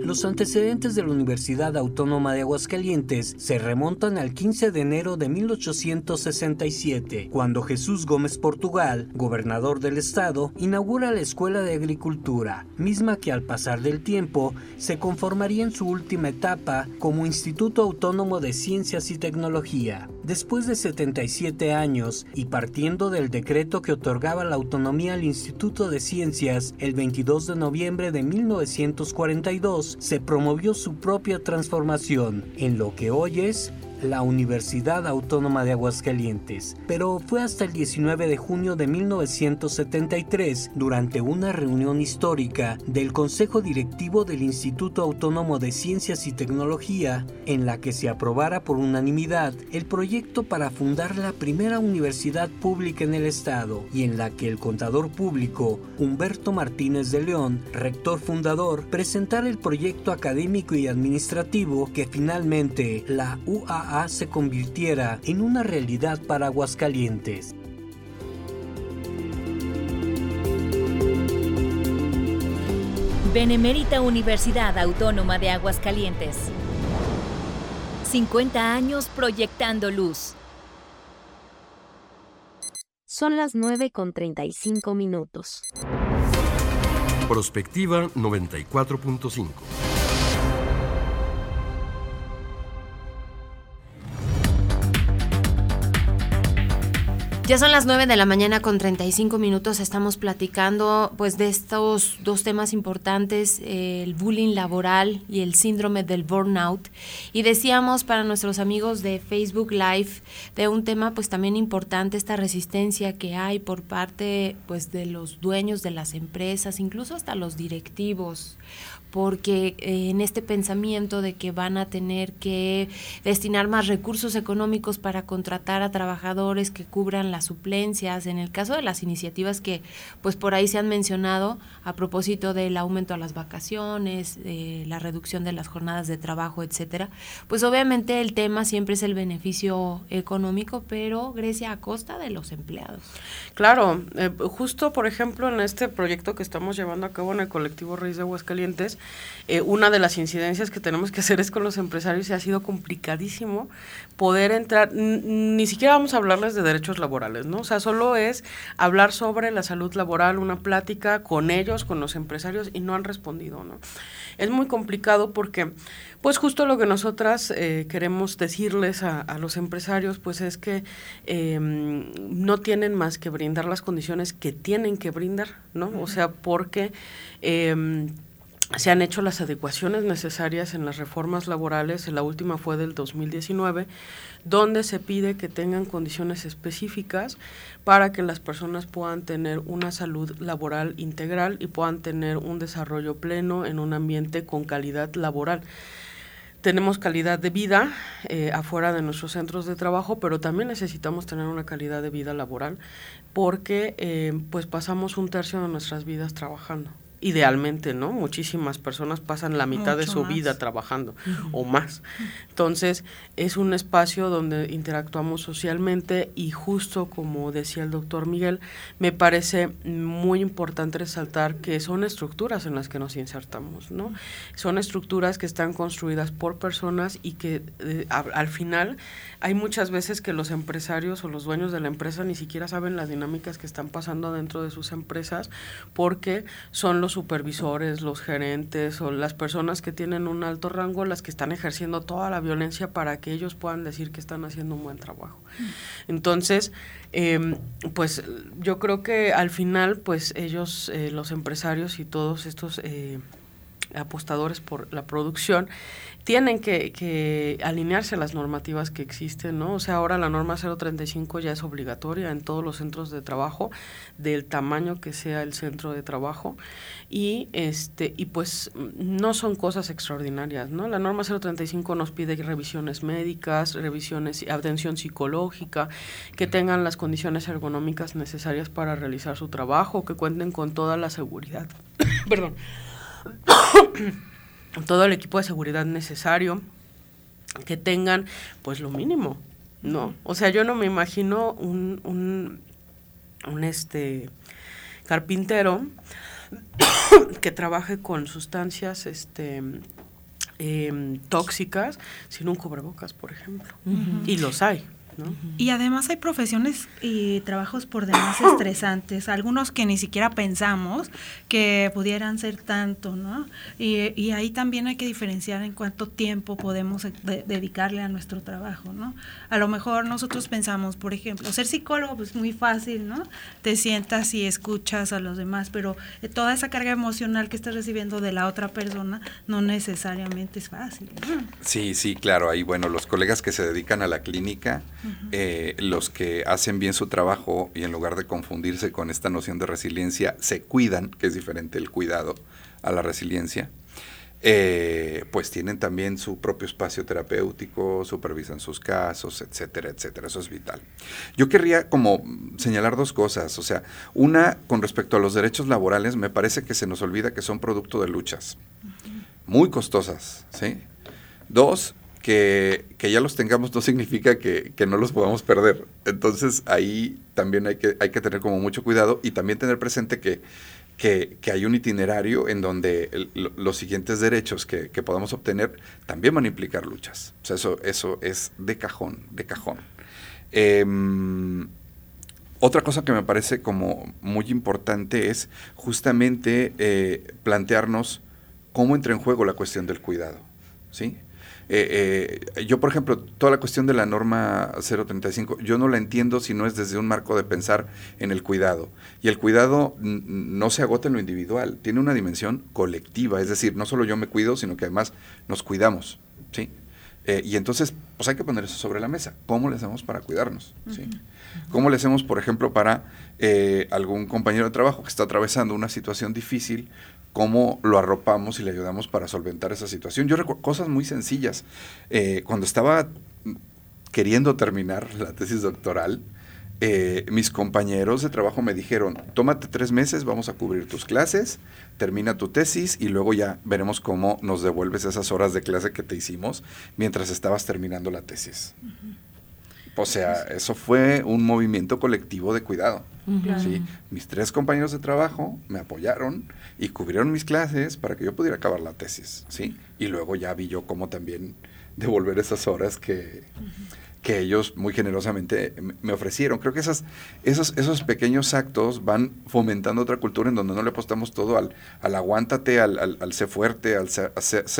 Los antecedentes de la Universidad Autónoma de Aguascalientes se remontan al 15 de enero de 1867, cuando Jesús Gómez Portugal, gobernador del estado, inaugura la Escuela de Agricultura, misma que al pasar del tiempo se conformaría en su última etapa como Instituto Autónomo de Ciencias y Tecnología. Después de 77 años y partiendo del decreto que otorgaba la autonomía al Instituto de Ciencias el 22 de noviembre de 1942, se promovió su propia transformación. En lo que hoy es la Universidad Autónoma de Aguascalientes, pero fue hasta el 19 de junio de 1973, durante una reunión histórica del Consejo Directivo del Instituto Autónomo de Ciencias y Tecnología, en la que se aprobara por unanimidad el proyecto para fundar la primera universidad pública en el estado y en la que el contador público Humberto Martínez de León, rector fundador, presentara el proyecto académico y administrativo que finalmente la UAA se convirtiera en una realidad para Aguascalientes. Benemérita Universidad Autónoma de Aguascalientes. 50 años proyectando luz. Son las 9 con 35 minutos. Prospectiva 94.5. Ya son las 9 de la mañana con 35 minutos. Estamos platicando pues de estos dos temas importantes, el bullying laboral y el síndrome del burnout. Y decíamos para nuestros amigos de Facebook Live de un tema pues también importante, esta resistencia que hay por parte pues de los dueños de las empresas, incluso hasta los directivos porque eh, en este pensamiento de que van a tener que destinar más recursos económicos para contratar a trabajadores que cubran las suplencias, en el caso de las iniciativas que pues por ahí se han mencionado a propósito del aumento a las vacaciones, eh, la reducción de las jornadas de trabajo, etcétera, pues obviamente el tema siempre es el beneficio económico, pero Grecia a costa de los empleados. Claro, eh, justo por ejemplo en este proyecto que estamos llevando a cabo en el colectivo Reyes de Aguascalientes, eh, una de las incidencias que tenemos que hacer es con los empresarios y ha sido complicadísimo poder entrar, ni siquiera vamos a hablarles de derechos laborales, ¿no? O sea, solo es hablar sobre la salud laboral, una plática con ellos, con los empresarios y no han respondido, ¿no? Es muy complicado porque, pues justo lo que nosotras eh, queremos decirles a, los empresarios, pues es que em, no tienen más que brindar las condiciones que tienen que brindar, ¿no? O sea, porque... Eh, se han hecho las adecuaciones necesarias en las reformas laborales, la última fue del 2019, donde se pide que tengan condiciones específicas para que las personas puedan tener una salud laboral integral y puedan tener un desarrollo pleno en un ambiente con calidad laboral. Tenemos calidad de vida eh, afuera de nuestros centros de trabajo, pero también necesitamos tener una calidad de vida laboral porque eh, pues pasamos un tercio de nuestras vidas trabajando idealmente, ¿no? Muchísimas personas pasan la mitad de su vida trabajando o más. Entonces, es un espacio donde interactuamos socialmente y justo como decía el doctor Miguel, me parece muy importante resaltar que son estructuras en las que nos insertamos, ¿no? Son estructuras que están construidas por personas y que eh, al final hay muchas veces que los empresarios o los dueños de la empresa ni siquiera saben las dinámicas que están pasando dentro de sus empresas porque son los supervisores, los gerentes o las personas que tienen un alto rango las que están ejerciendo toda la violencia para que ellos puedan decir que están haciendo un buen trabajo. Entonces, em, pues yo creo que al final, pues ellos, eh, los empresarios y todos estos eh, apostadores por la producción, tienen que, alinearse a las normativas que existen, ¿no? O sea, ahora la norma 035 ya es obligatoria en todos los centros de trabajo, del tamaño que sea el centro de trabajo, y este, y pues no son cosas extraordinarias, ¿no? La norma 035 nos pide revisiones médicas, revisiones, atención psicológica, que tengan las condiciones ergonómicas necesarias para realizar su trabajo, que cuenten con toda la seguridad. Perdón todo el equipo de seguridad necesario, que tengan pues lo mínimo, ¿no? O sea, yo no me imagino un, un, un este carpintero que trabaje con sustancias este em, tóxicas sin un cubrebocas, por ejemplo. Y los hay. Y además hay profesiones y trabajos por demás estresantes, algunos que ni siquiera pensamos que pudieran ser tanto, ¿no? Y, ahí también hay que diferenciar en cuánto tiempo podemos dedicarle a nuestro trabajo, ¿no? A lo mejor nosotros pensamos, por ejemplo, ser psicólogo pues muy fácil, ¿no? Te sientas y escuchas a los demás, pero eh, toda esa carga emocional que estás recibiendo de la otra persona no necesariamente es fácil. Sí, sí, claro, ahí bueno, los colegas que se dedican a la clínica, eh, los que hacen bien su trabajo y en lugar de confundirse con esta noción de resiliencia, se cuidan, que es diferente el cuidado a la resiliencia, eh, pues tienen también su propio espacio terapéutico, supervisan sus casos, etcétera, etcétera. Eso es vital. Yo querría como señalar dos cosas. O sea, una con respecto a los derechos laborales, me parece que se nos olvida que son producto de luchas muy costosas, ¿sí? Dos, que, ya los tengamos no significa que, no los podamos perder. Entonces ahí también hay que, hay que tener como mucho cuidado y también tener presente que, que, hay un itinerario en donde los siguientes derechos que, podamos obtener también van a implicar luchas. O sea, eso, eso es de cajón, de cajón. Em, otra cosa que me parece como muy importante es justamente eh, plantearnos cómo entra en juego la cuestión del cuidado. ¿sí? Eh, eh, yo, por ejemplo, toda la cuestión de la norma 035, yo no la entiendo si no es desde un marco de pensar en el cuidado. Y el cuidado no se agota en lo individual, tiene una dimensión colectiva, es decir, no solo yo me cuido, sino que además nos cuidamos. ¿sí? Eh, y entonces, pues hay que poner eso sobre la mesa. ¿Cómo le hacemos para cuidarnos? ¿sí? ¿Cómo le hacemos, por ejemplo, para algún compañero de trabajo que está atravesando una situación difícil cómo lo arropamos y le ayudamos para solventar esa situación. Yo recuerdo cosas muy sencillas. Eh, cuando estaba queriendo terminar la tesis doctoral, eh, mis compañeros de trabajo me dijeron, tómate tres meses, vamos a cubrir tus clases, termina tu tesis y luego ya veremos cómo nos devuelves esas horas de clase que te hicimos mientras estabas terminando la tesis. O sea, eso fue un movimiento colectivo de cuidado. Mis tres compañeros de trabajo me apoyaron y cubrieron mis clases para que yo pudiera acabar la tesis. ¿sí? Y luego ya vi yo cómo también devolver esas horas que, que ellos muy generosamente me ofrecieron. Creo que esas, esos, esos pequeños actos van fomentando otra cultura en donde no le apostamos todo al, al aguántate, al, al, ser fuerte, al ser,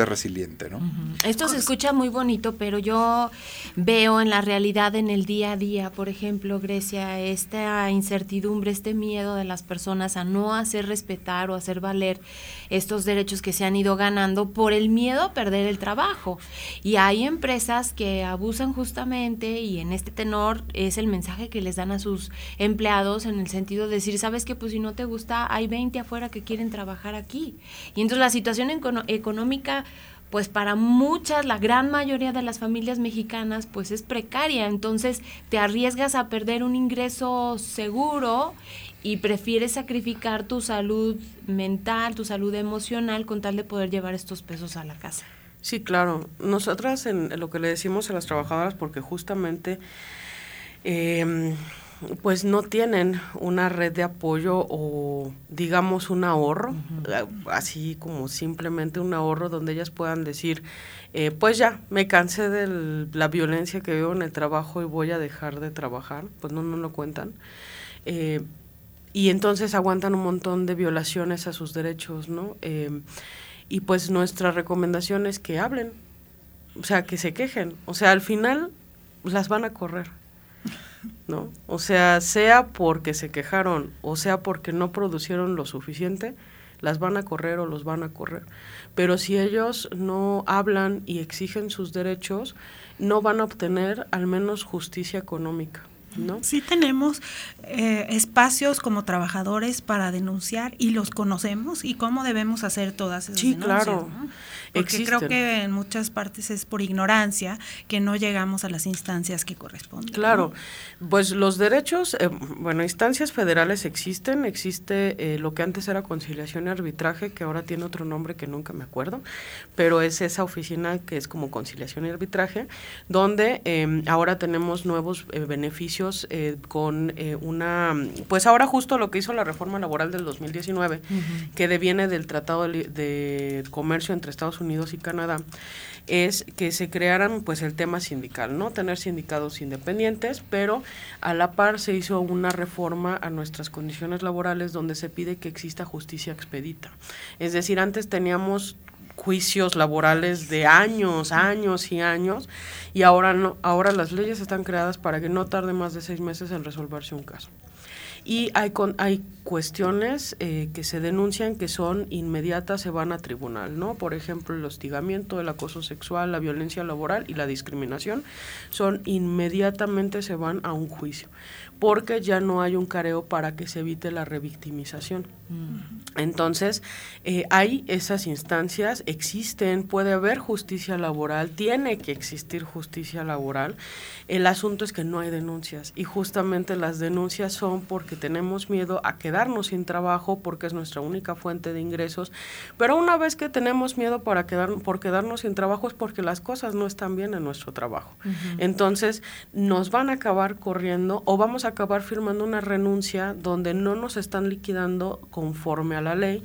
resiliente. ¿no? Esto se escucha muy bonito, pero yo veo en la realidad, en el día a día, por ejemplo, Grecia, esta incertidumbre, este miedo de las personas a no hacer respetar o hacer valer estos derechos que se han ido ganando por el miedo a perder el trabajo. Y hay empresas que abusan justamente y en este tenor es el mensaje que les dan a sus empleados en el sentido de decir, sabes que pues si no te gusta, hay 20 afuera que quieren trabajar aquí. Y entonces la situación económica pues para muchas, la gran mayoría de las familias mexicanas, pues es precaria. Entonces te arriesgas a perder un ingreso seguro y prefieres sacrificar tu salud mental, tu salud emocional con tal de poder llevar estos pesos a la casa. Sí, claro. Nosotras en, lo que le decimos a las trabajadoras, porque justamente em, pues no tienen una red de apoyo o digamos un ahorro, eh, así como simplemente un ahorro donde ellas puedan decir, eh, pues ya, me cansé de la violencia que veo en el trabajo y voy a dejar de trabajar, pues no, no lo cuentan. Eh, y entonces aguantan un montón de violaciones a sus derechos, ¿no? Em, y pues nuestra recomendación es que hablen, o sea, que se quejen, o sea, al final las van a correr, ¿no? O sea, sea porque se quejaron o sea porque no producieron lo suficiente, las van a correr o los van a correr. Pero si ellos no hablan y exigen sus derechos, no van a obtener al menos justicia económica. ¿No? Sí tenemos eh, espacios como trabajadores para denunciar y los conocemos y cómo debemos hacer todas esas sí, claro. Porque Existen. creo que en muchas partes es por ignorancia que no llegamos a las instancias que corresponden. Claro, pues los derechos, eh, bueno, instancias federales existen, existe eh, lo que antes era conciliación y arbitraje, que ahora tiene otro nombre que nunca me acuerdo, pero es esa oficina que es como conciliación y arbitraje, donde eh, ahora tenemos nuevos eh, eh, con eh, una, pues ahora justo lo que hizo la reforma laboral del 2019, que deviene del Tratado de, de Comercio entre Estados Unidos y Canadá, es que se crearan pues el tema sindical, ¿no? Tener sindicatos independientes, pero a la par se hizo una reforma a nuestras condiciones laborales donde se pide que exista justicia expedita. Es decir, antes teníamos juicios laborales de años, años y años, y ahora no, ahora las leyes están creadas para que no tarde más de seis meses en resolverse un caso. Y hay, con, hay cuestiones eh, que se denuncian que son inmediatas, se van a tribunal, ¿no? Por ejemplo, el hostigamiento, el acoso sexual, la violencia laboral y la discriminación son inmediatamente se van a un juicio, porque ya no hay un careo para que se evite la revictimización. Entonces, eh, hay esas instancias, existen, puede haber justicia laboral, tiene que existir justicia laboral. El asunto es que no hay denuncias y justamente las denuncias son porque tenemos miedo a quedarnos sin trabajo porque es nuestra única fuente de ingresos. Pero una vez que tenemos miedo para quedar, por quedarnos sin trabajo es porque las cosas no están bien en nuestro trabajo. Entonces, nos van a acabar corriendo o vamos a acabar firmando una renuncia donde no nos están liquidando conforme a la ley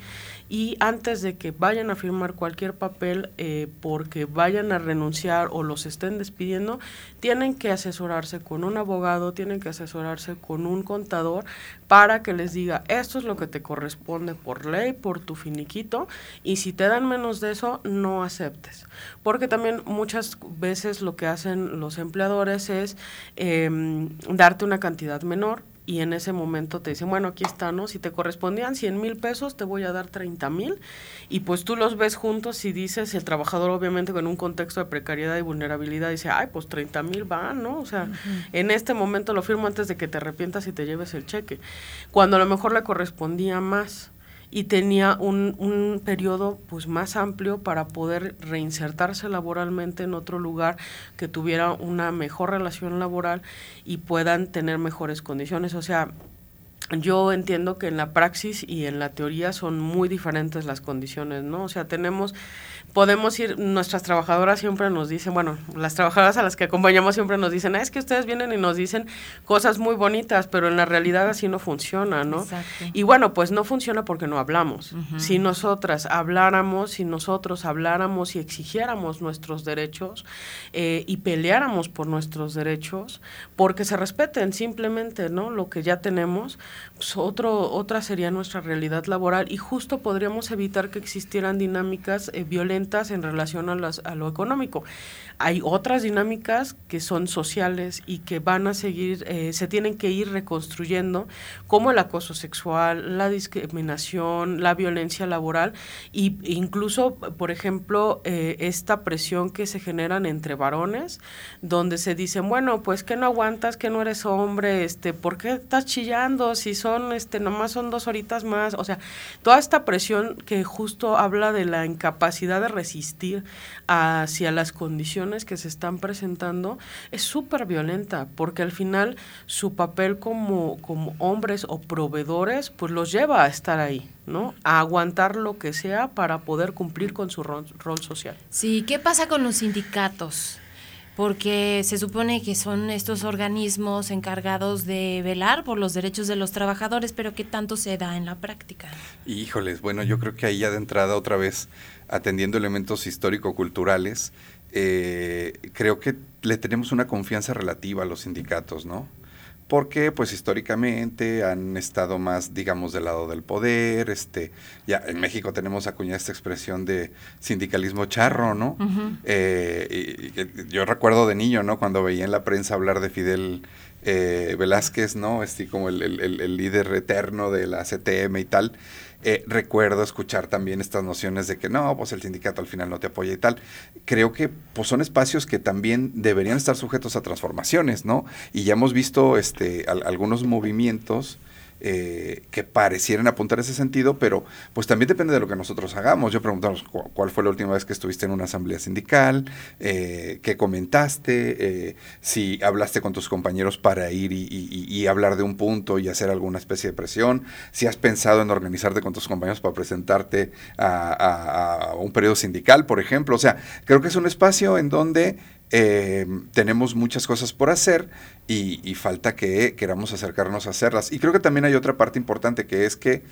y antes de que vayan a firmar cualquier papel eh, porque vayan a renunciar o los estén despidiendo, tienen que asesorarse con un abogado, tienen que asesorarse con un contador para que les diga esto es lo que te corresponde por ley, por tu finiquito y si te dan menos de eso, no aceptes. Porque también muchas veces lo que hacen los empleadores es em, darte una cantidad menor y en ese momento te dicen, bueno, aquí está, ¿no? Si te correspondían 100 mil pesos, te voy a dar 30 mil. Y pues tú los ves juntos y dices, el trabajador obviamente con un contexto de precariedad y vulnerabilidad dice, ay, pues 30 mil va, ¿no? O sea, en este momento lo firmo antes de que te arrepientas y te lleves el cheque. Cuando a lo mejor le correspondía más y tenía un, un periodo pues más amplio para poder reinsertarse laboralmente en otro lugar que tuviera una mejor relación laboral y puedan tener mejores condiciones. O sea, yo entiendo que en la praxis y en la teoría son muy diferentes las condiciones, ¿no? O sea, tenemos, podemos ir, nuestras trabajadoras siempre nos dicen, bueno, las trabajadoras a las que acompañamos siempre nos dicen, "Ah, es que ustedes vienen y nos dicen cosas muy bonitas, pero en la realidad así no funciona, ¿no? Exacto. Y bueno, pues no funciona porque no hablamos. Si nosotras habláramos, si nosotros habláramos y exigiéramos nuestros derechos eh, y peleáramos por nuestros derechos, porque se respeten simplemente, ¿no? Lo que ya tenemos, pues otro, otra sería nuestra realidad laboral y justo podríamos evitar que existieran dinámicas eh, violentas en relación a, las, a lo económico. Hay otras dinámicas que son sociales y que van a seguir, eh, se tienen que ir reconstruyendo, como el acoso sexual, la discriminación, la violencia laboral y incluso, por ejemplo, eh, esta presión que se generan entre varones, donde se dicen, bueno, pues que no aguantas, que no eres hombre, este, ¿por qué estás chillando? Si son, este, nomás son dos horitas más, o sea, toda esta presión que justo habla de la incapacidad de resistir hacia las condiciones que se están presentando es súper violenta, porque al final su papel como, como hombres o proveedores, pues los lleva a estar ahí, ¿no? A aguantar lo que sea para poder cumplir con su rol, rol social. Sí, ¿qué pasa con los sindicatos? Porque se supone que son estos organismos encargados de velar por los derechos de los trabajadores, pero ¿qué tanto se da en la práctica? Híjoles, bueno, yo creo que ahí ya de entrada otra vez, atendiendo elementos histórico-culturales, eh, creo que le tenemos una confianza relativa a los sindicatos, ¿no? Porque pues históricamente han estado más, digamos, del lado del poder, este, ya en México tenemos acuñada esta expresión de sindicalismo charro, ¿no? Eh, y- y que yo recuerdo de niño, ¿no? Cuando veía en la prensa hablar de Fidel eh, Velázquez, ¿no? Este, como el- el líder eterno de la CTM y tal. Eh, recuerdo escuchar también estas nociones de que no, pues el sindicato al final no te apoya y tal. Creo que pues son espacios que también deberían estar sujetos a transformaciones, ¿no? Y ya hemos visto este, al- algunos movimientos eh, que parecieran apuntar ese sentido, pero pues también depende de lo que nosotros hagamos. Yo preguntamos cuál fue la última vez que estuviste en una asamblea sindical, eh, qué comentaste, eh, si hablaste con tus compañeros para ir y, hablar de un punto y hacer alguna especie de presión, si has pensado en organizarte con tus compañeros para presentarte a un periodo sindical, por ejemplo. O sea, creo que es un espacio en donde eh, tenemos muchas cosas por hacer y, falta que queramos acercarnos a hacerlas. Y creo que también hay otra parte importante que es que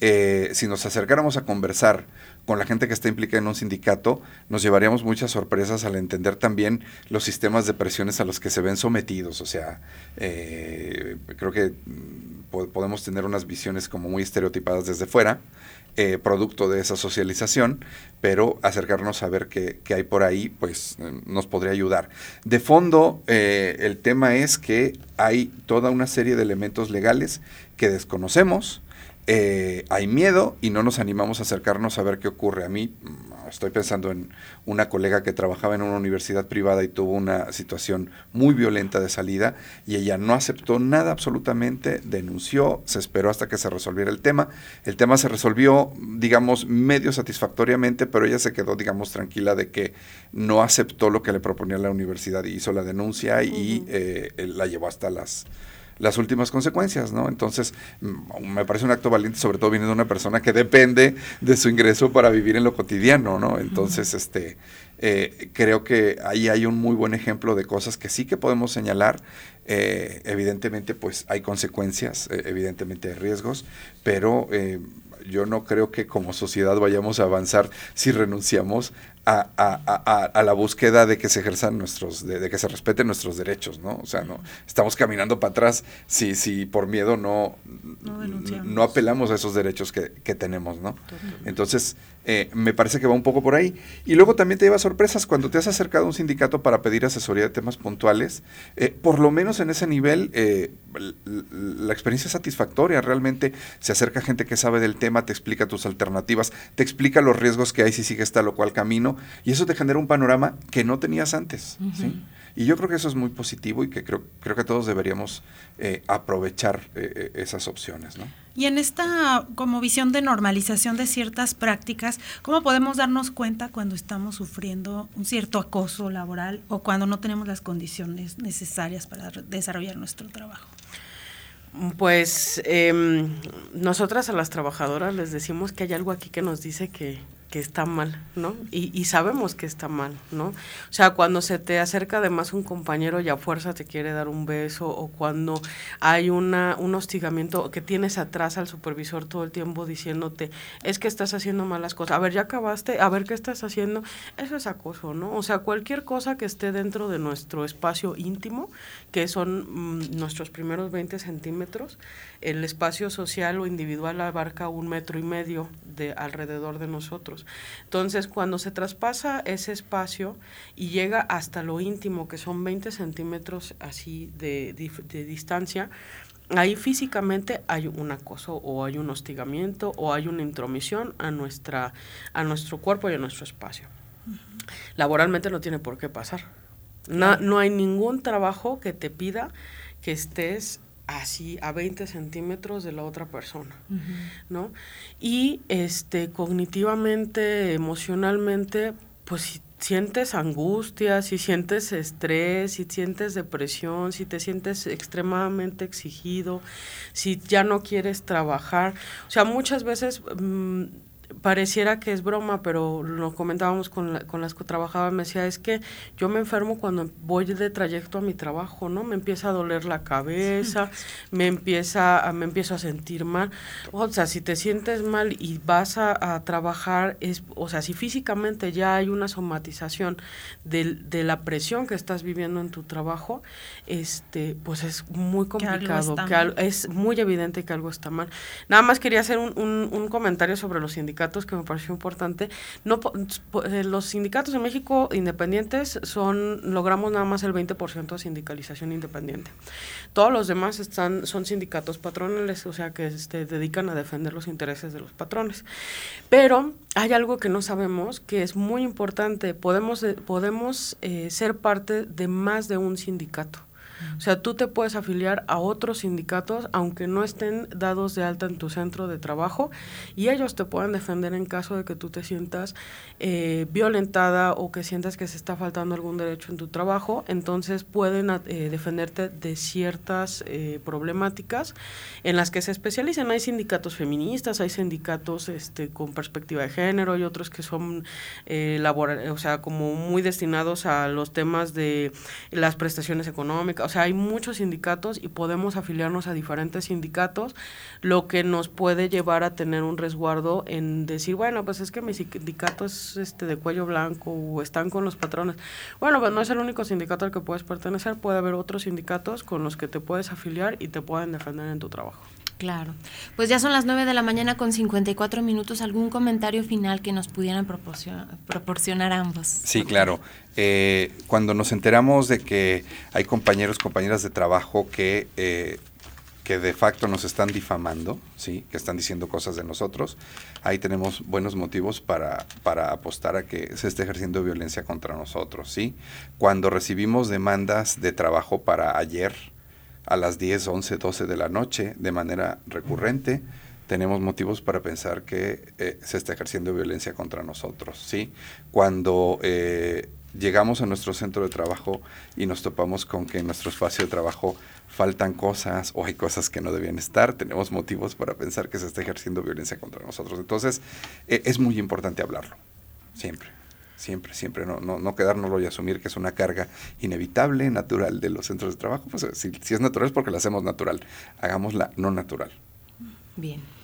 eh, si nos acercáramos a conversar con la gente que está implicada en un sindicato, nos llevaríamos muchas sorpresas al entender también los sistemas de presiones a los que se ven sometidos. O sea, eh, creo que mm, podemos tener unas visiones como muy estereotipadas desde fuera eh, producto de esa socialización, pero acercarnos a ver qué, hay por ahí, pues eh, nos podría ayudar. De fondo, eh, el tema es que hay toda una serie de elementos legales que desconocemos, hay miedo y no nos animamos a acercarnos a ver qué ocurre. A mí Estoy pensando en una colega que trabajaba en una universidad privada y tuvo una situación muy violenta de salida y ella no aceptó nada absolutamente, denunció, se esperó hasta que se resolviera el tema. El tema se resolvió, digamos, medio satisfactoriamente, pero ella se quedó, digamos, tranquila de que no aceptó lo que le proponía la universidad y hizo la denuncia y eh, la llevó hasta las las últimas consecuencias, ¿no? Entonces, mm, me parece un acto valiente, sobre todo viniendo de una persona que depende de su ingreso para vivir en lo cotidiano, ¿no? Entonces, este, eh, creo que ahí hay un muy buen ejemplo de cosas que sí que podemos señalar. Eh, evidentemente, pues hay consecuencias, eh, evidentemente hay riesgos, pero yo no creo que como sociedad vayamos a avanzar si renunciamos a, a, a, la búsqueda de que se ejerzan nuestros, de, que se respeten nuestros derechos, ¿no? O sea, no estamos caminando para atrás si, si por miedo no, no, apelamos a esos derechos que, que tenemos, ¿no? Entonces, eh, me parece que va un poco por ahí. Y luego también te lleva sorpresas cuando te has acercado a un sindicato para pedir asesoría de temas puntuales. Eh, por lo menos en ese nivel, eh, la experiencia es satisfactoria. Realmente se acerca gente que sabe del tema, te explica tus alternativas, te explica los riesgos que hay si sigues tal o cual camino. Y eso te genera un panorama que no tenías antes. Y yo creo que eso es muy positivo y que creo, creo que todos deberíamos aprovechar esas opciones. ¿no? Y en esta como visión de normalización de ciertas prácticas, ¿cómo podemos darnos cuenta cuando estamos sufriendo un cierto acoso laboral o cuando no tenemos las condiciones necesarias para desarrollar nuestro trabajo? Pues eh, nosotras a las trabajadoras les decimos que hay algo aquí que nos dice que, que está mal, ¿no? Y, y, sabemos que está mal, ¿no? O sea, cuando se te acerca además un compañero y a fuerza te quiere dar un beso, o cuando hay una, un hostigamiento que tienes atrás al supervisor todo el tiempo diciéndote, es que estás haciendo malas cosas, a ver, ya acabaste, a ver qué estás haciendo, eso es acoso, ¿no? O sea, cualquier cosa que esté dentro de nuestro espacio íntimo, que son mm, nuestros primeros 20 centímetros, el espacio social o individual abarca un metro y medio de alrededor de nosotros. Entonces, cuando se traspasa ese espacio y llega hasta lo íntimo, que son 20 centímetros así de, de distancia, ahí físicamente hay un acoso o hay un hostigamiento o hay una intromisión a, nuestra, a nuestro cuerpo y a nuestro espacio. Laboralmente no tiene por qué pasar. No, no hay ningún trabajo que te pida que estés así a 20 centímetros de la otra persona, ¿no? Y este, cognitivamente, emocionalmente, pues si sientes angustia, si sientes estrés, si sientes depresión, si te sientes extremadamente exigido, si ya no quieres trabajar, o sea, muchas veces... Mm, pareciera que es broma, pero lo comentábamos con, con las que trabajaba, me decía, es que yo me enfermo cuando voy de trayecto a mi trabajo, ¿no? Me empieza a doler la cabeza, me empieza a, me empiezo a sentir mal. O sea, si te sientes mal y vas a, trabajar, es, o sea, si físicamente ya hay una somatización de, de, la presión que estás viviendo en tu trabajo, este, pues es muy complicado, que, es muy evidente que algo está mal. Nada más quería hacer un, un, un comentario sobre los sindicatos que me pareció importante. No, eh, los sindicatos en México independientes son, logramos nada más el 20% de sindicalización independiente. Todos los demás están, son sindicatos patronales, o sea que se este, dedican a defender los intereses de los patrones. Pero hay algo que no sabemos que es muy importante. Podemos, eh, podemos eh, ser parte de más de un sindicato. O sea, tú te puedes afiliar a otros sindicatos aunque no estén dados de alta en tu centro de trabajo y ellos te pueden defender en caso de que tú te sientas eh, violentada o que sientas que se está faltando algún derecho en tu trabajo. Entonces pueden eh, defenderte de ciertas eh, problemáticas en las que se especializan. Hay sindicatos feministas, hay sindicatos este, con perspectiva de género y otros que son laboral, o sea, como muy destinados a los temas de las prestaciones económicas. O sea, hay muchos sindicatos y podemos afiliarnos a diferentes sindicatos, lo que nos puede llevar a tener un resguardo en decir, bueno, pues es que mi sindicato es este de cuello blanco o están con los patrones. Bueno, pues no es el único sindicato al que puedes pertenecer, puede haber otros sindicatos con los que te puedes afiliar y te pueden defender en tu trabajo. Claro. Pues ya son las 9 de la mañana con 54 minutos. ¿Algún comentario final que nos pudieran proporcionar, ambos? Sí, claro. Eh, cuando nos enteramos de que hay compañeros, compañeras de trabajo que, eh, que de facto nos están difamando, ¿sí? que están diciendo cosas de nosotros, ahí tenemos buenos motivos para, para apostar a que se esté ejerciendo violencia contra nosotros. ¿sí? Cuando recibimos demandas de trabajo para ayer, a las 10, 11, 12 de la noche de manera recurrente, tenemos motivos para pensar que eh, se está ejerciendo violencia contra nosotros. ¿sí? Cuando eh, llegamos a nuestro centro de trabajo y nos topamos con que en nuestro espacio de trabajo faltan cosas o hay cosas que no debían estar, tenemos motivos para pensar que se está ejerciendo violencia contra nosotros. Entonces, eh, es muy importante hablarlo, siempre siempre, siempre, no, no, no quedárnoslo y asumir que es una carga inevitable, natural de los centros de trabajo. Pues si, si es natural es porque la hacemos natural, hagámosla no natural. Bien.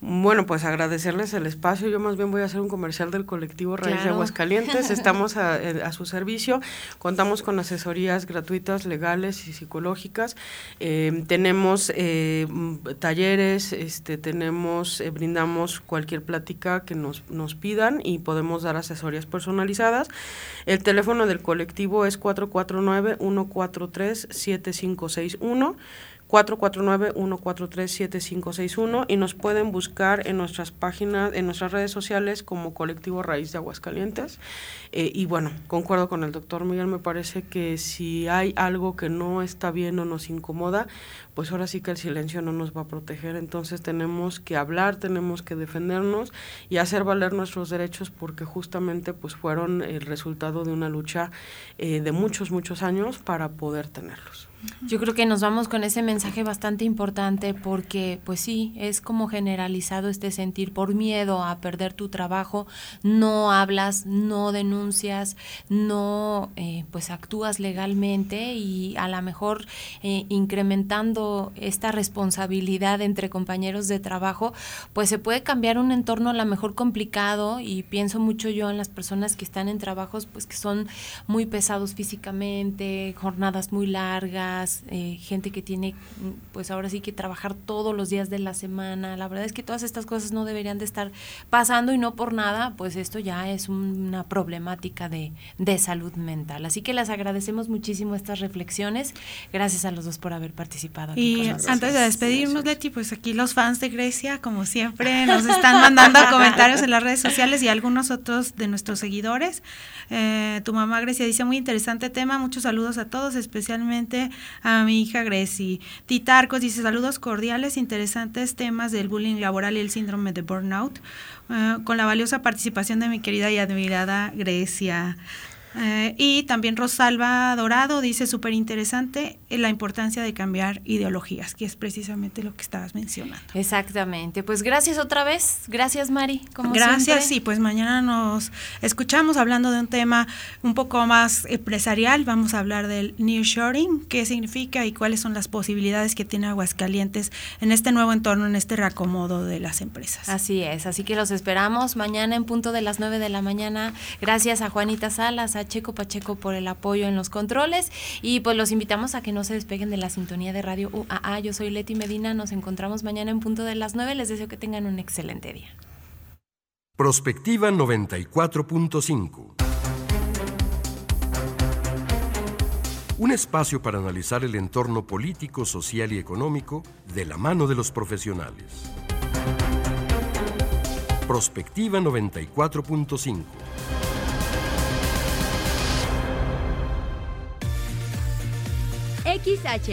Bueno, pues agradecerles el espacio. Yo más bien voy a hacer un comercial del colectivo Raíz de. Aguascalientes. Estamos a, eh, a su servicio. Contamos con asesorías gratuitas, legales y psicológicas. Eh, tenemos eh, talleres, este, tenemos, eh, brindamos cualquier plática que nos, nos pidan y podemos dar asesorías personalizadas. El teléfono del colectivo es 449-143-7561. 449-143-7561 y nos pueden buscar en nuestras páginas, en nuestras redes sociales como Colectivo Raíz de Aguascalientes. Eh, y bueno, concuerdo con el doctor Miguel, me parece que si hay algo que no está bien o nos incomoda, pues ahora sí que el silencio no nos va a proteger. Entonces tenemos que hablar, tenemos que defendernos y hacer valer nuestros derechos porque justamente pues fueron el resultado de una lucha eh, de muchos, muchos años para poder tenerlos. Yo creo que nos vamos con ese mensaje bastante importante porque, pues sí, es como generalizado este sentir por miedo a perder tu trabajo, no hablas, no denuncias, no, eh, pues actúas legalmente y a lo mejor eh, incrementando esta responsabilidad entre compañeros de trabajo, pues se puede cambiar un entorno a lo mejor complicado y pienso mucho yo en las personas que están en trabajos, pues que son muy pesados físicamente, jornadas muy largas eh, gente que tiene, mm, pues ahora sí que trabajar todos los días de la semana. La verdad es que todas estas cosas no deberían de estar pasando y no por nada, pues esto ya es una problemática de, de salud mental. Así que les agradecemos muchísimo estas reflexiones. Gracias a los dos por haber participado. aquí Y con nosotros. antes de despedirnos, Leti, pues aquí los fans de Grecia, como siempre, nos están mandando comentarios en las redes sociales y algunos otros de nuestros seguidores. Eh, tu mamá Grecia dice, muy interesante tema, muchos saludos a todos, especialmente a mi hija Greci. Titarcos dice, saludos cordiales, interesantes temas del bullying laboral y el síndrome de burnout, eh, con la valiosa participación de mi querida y admirada Grecia. Eh, y también Rosalba Dorado dice súper interesante eh, la importancia de cambiar ideologías, que es precisamente lo que estabas mencionando. Exactamente. Pues gracias otra vez. Gracias, Mari. Como Gracias, siempre. y pues mañana nos escuchamos hablando de un tema un poco más empresarial. Vamos a hablar del nearshoring, qué significa y cuáles son las posibilidades que tiene Aguascalientes en este nuevo entorno, en este reacomodo de las empresas. Así es, así que los esperamos mañana en punto de las 9 de la mañana. Gracias a Juanita Salas, a Checo Pacheco por el apoyo en los controles y pues los invitamos a que no se despeguen de la sintonía de Radio UAA. Yo soy Leti Medina, nos encontramos mañana en punto de las 9. Les deseo que tengan un excelente día. Prospectiva 94.5. Un espacio para analizar el entorno político, social y económico de la mano de los profesionales. Prospectiva 94.5. XH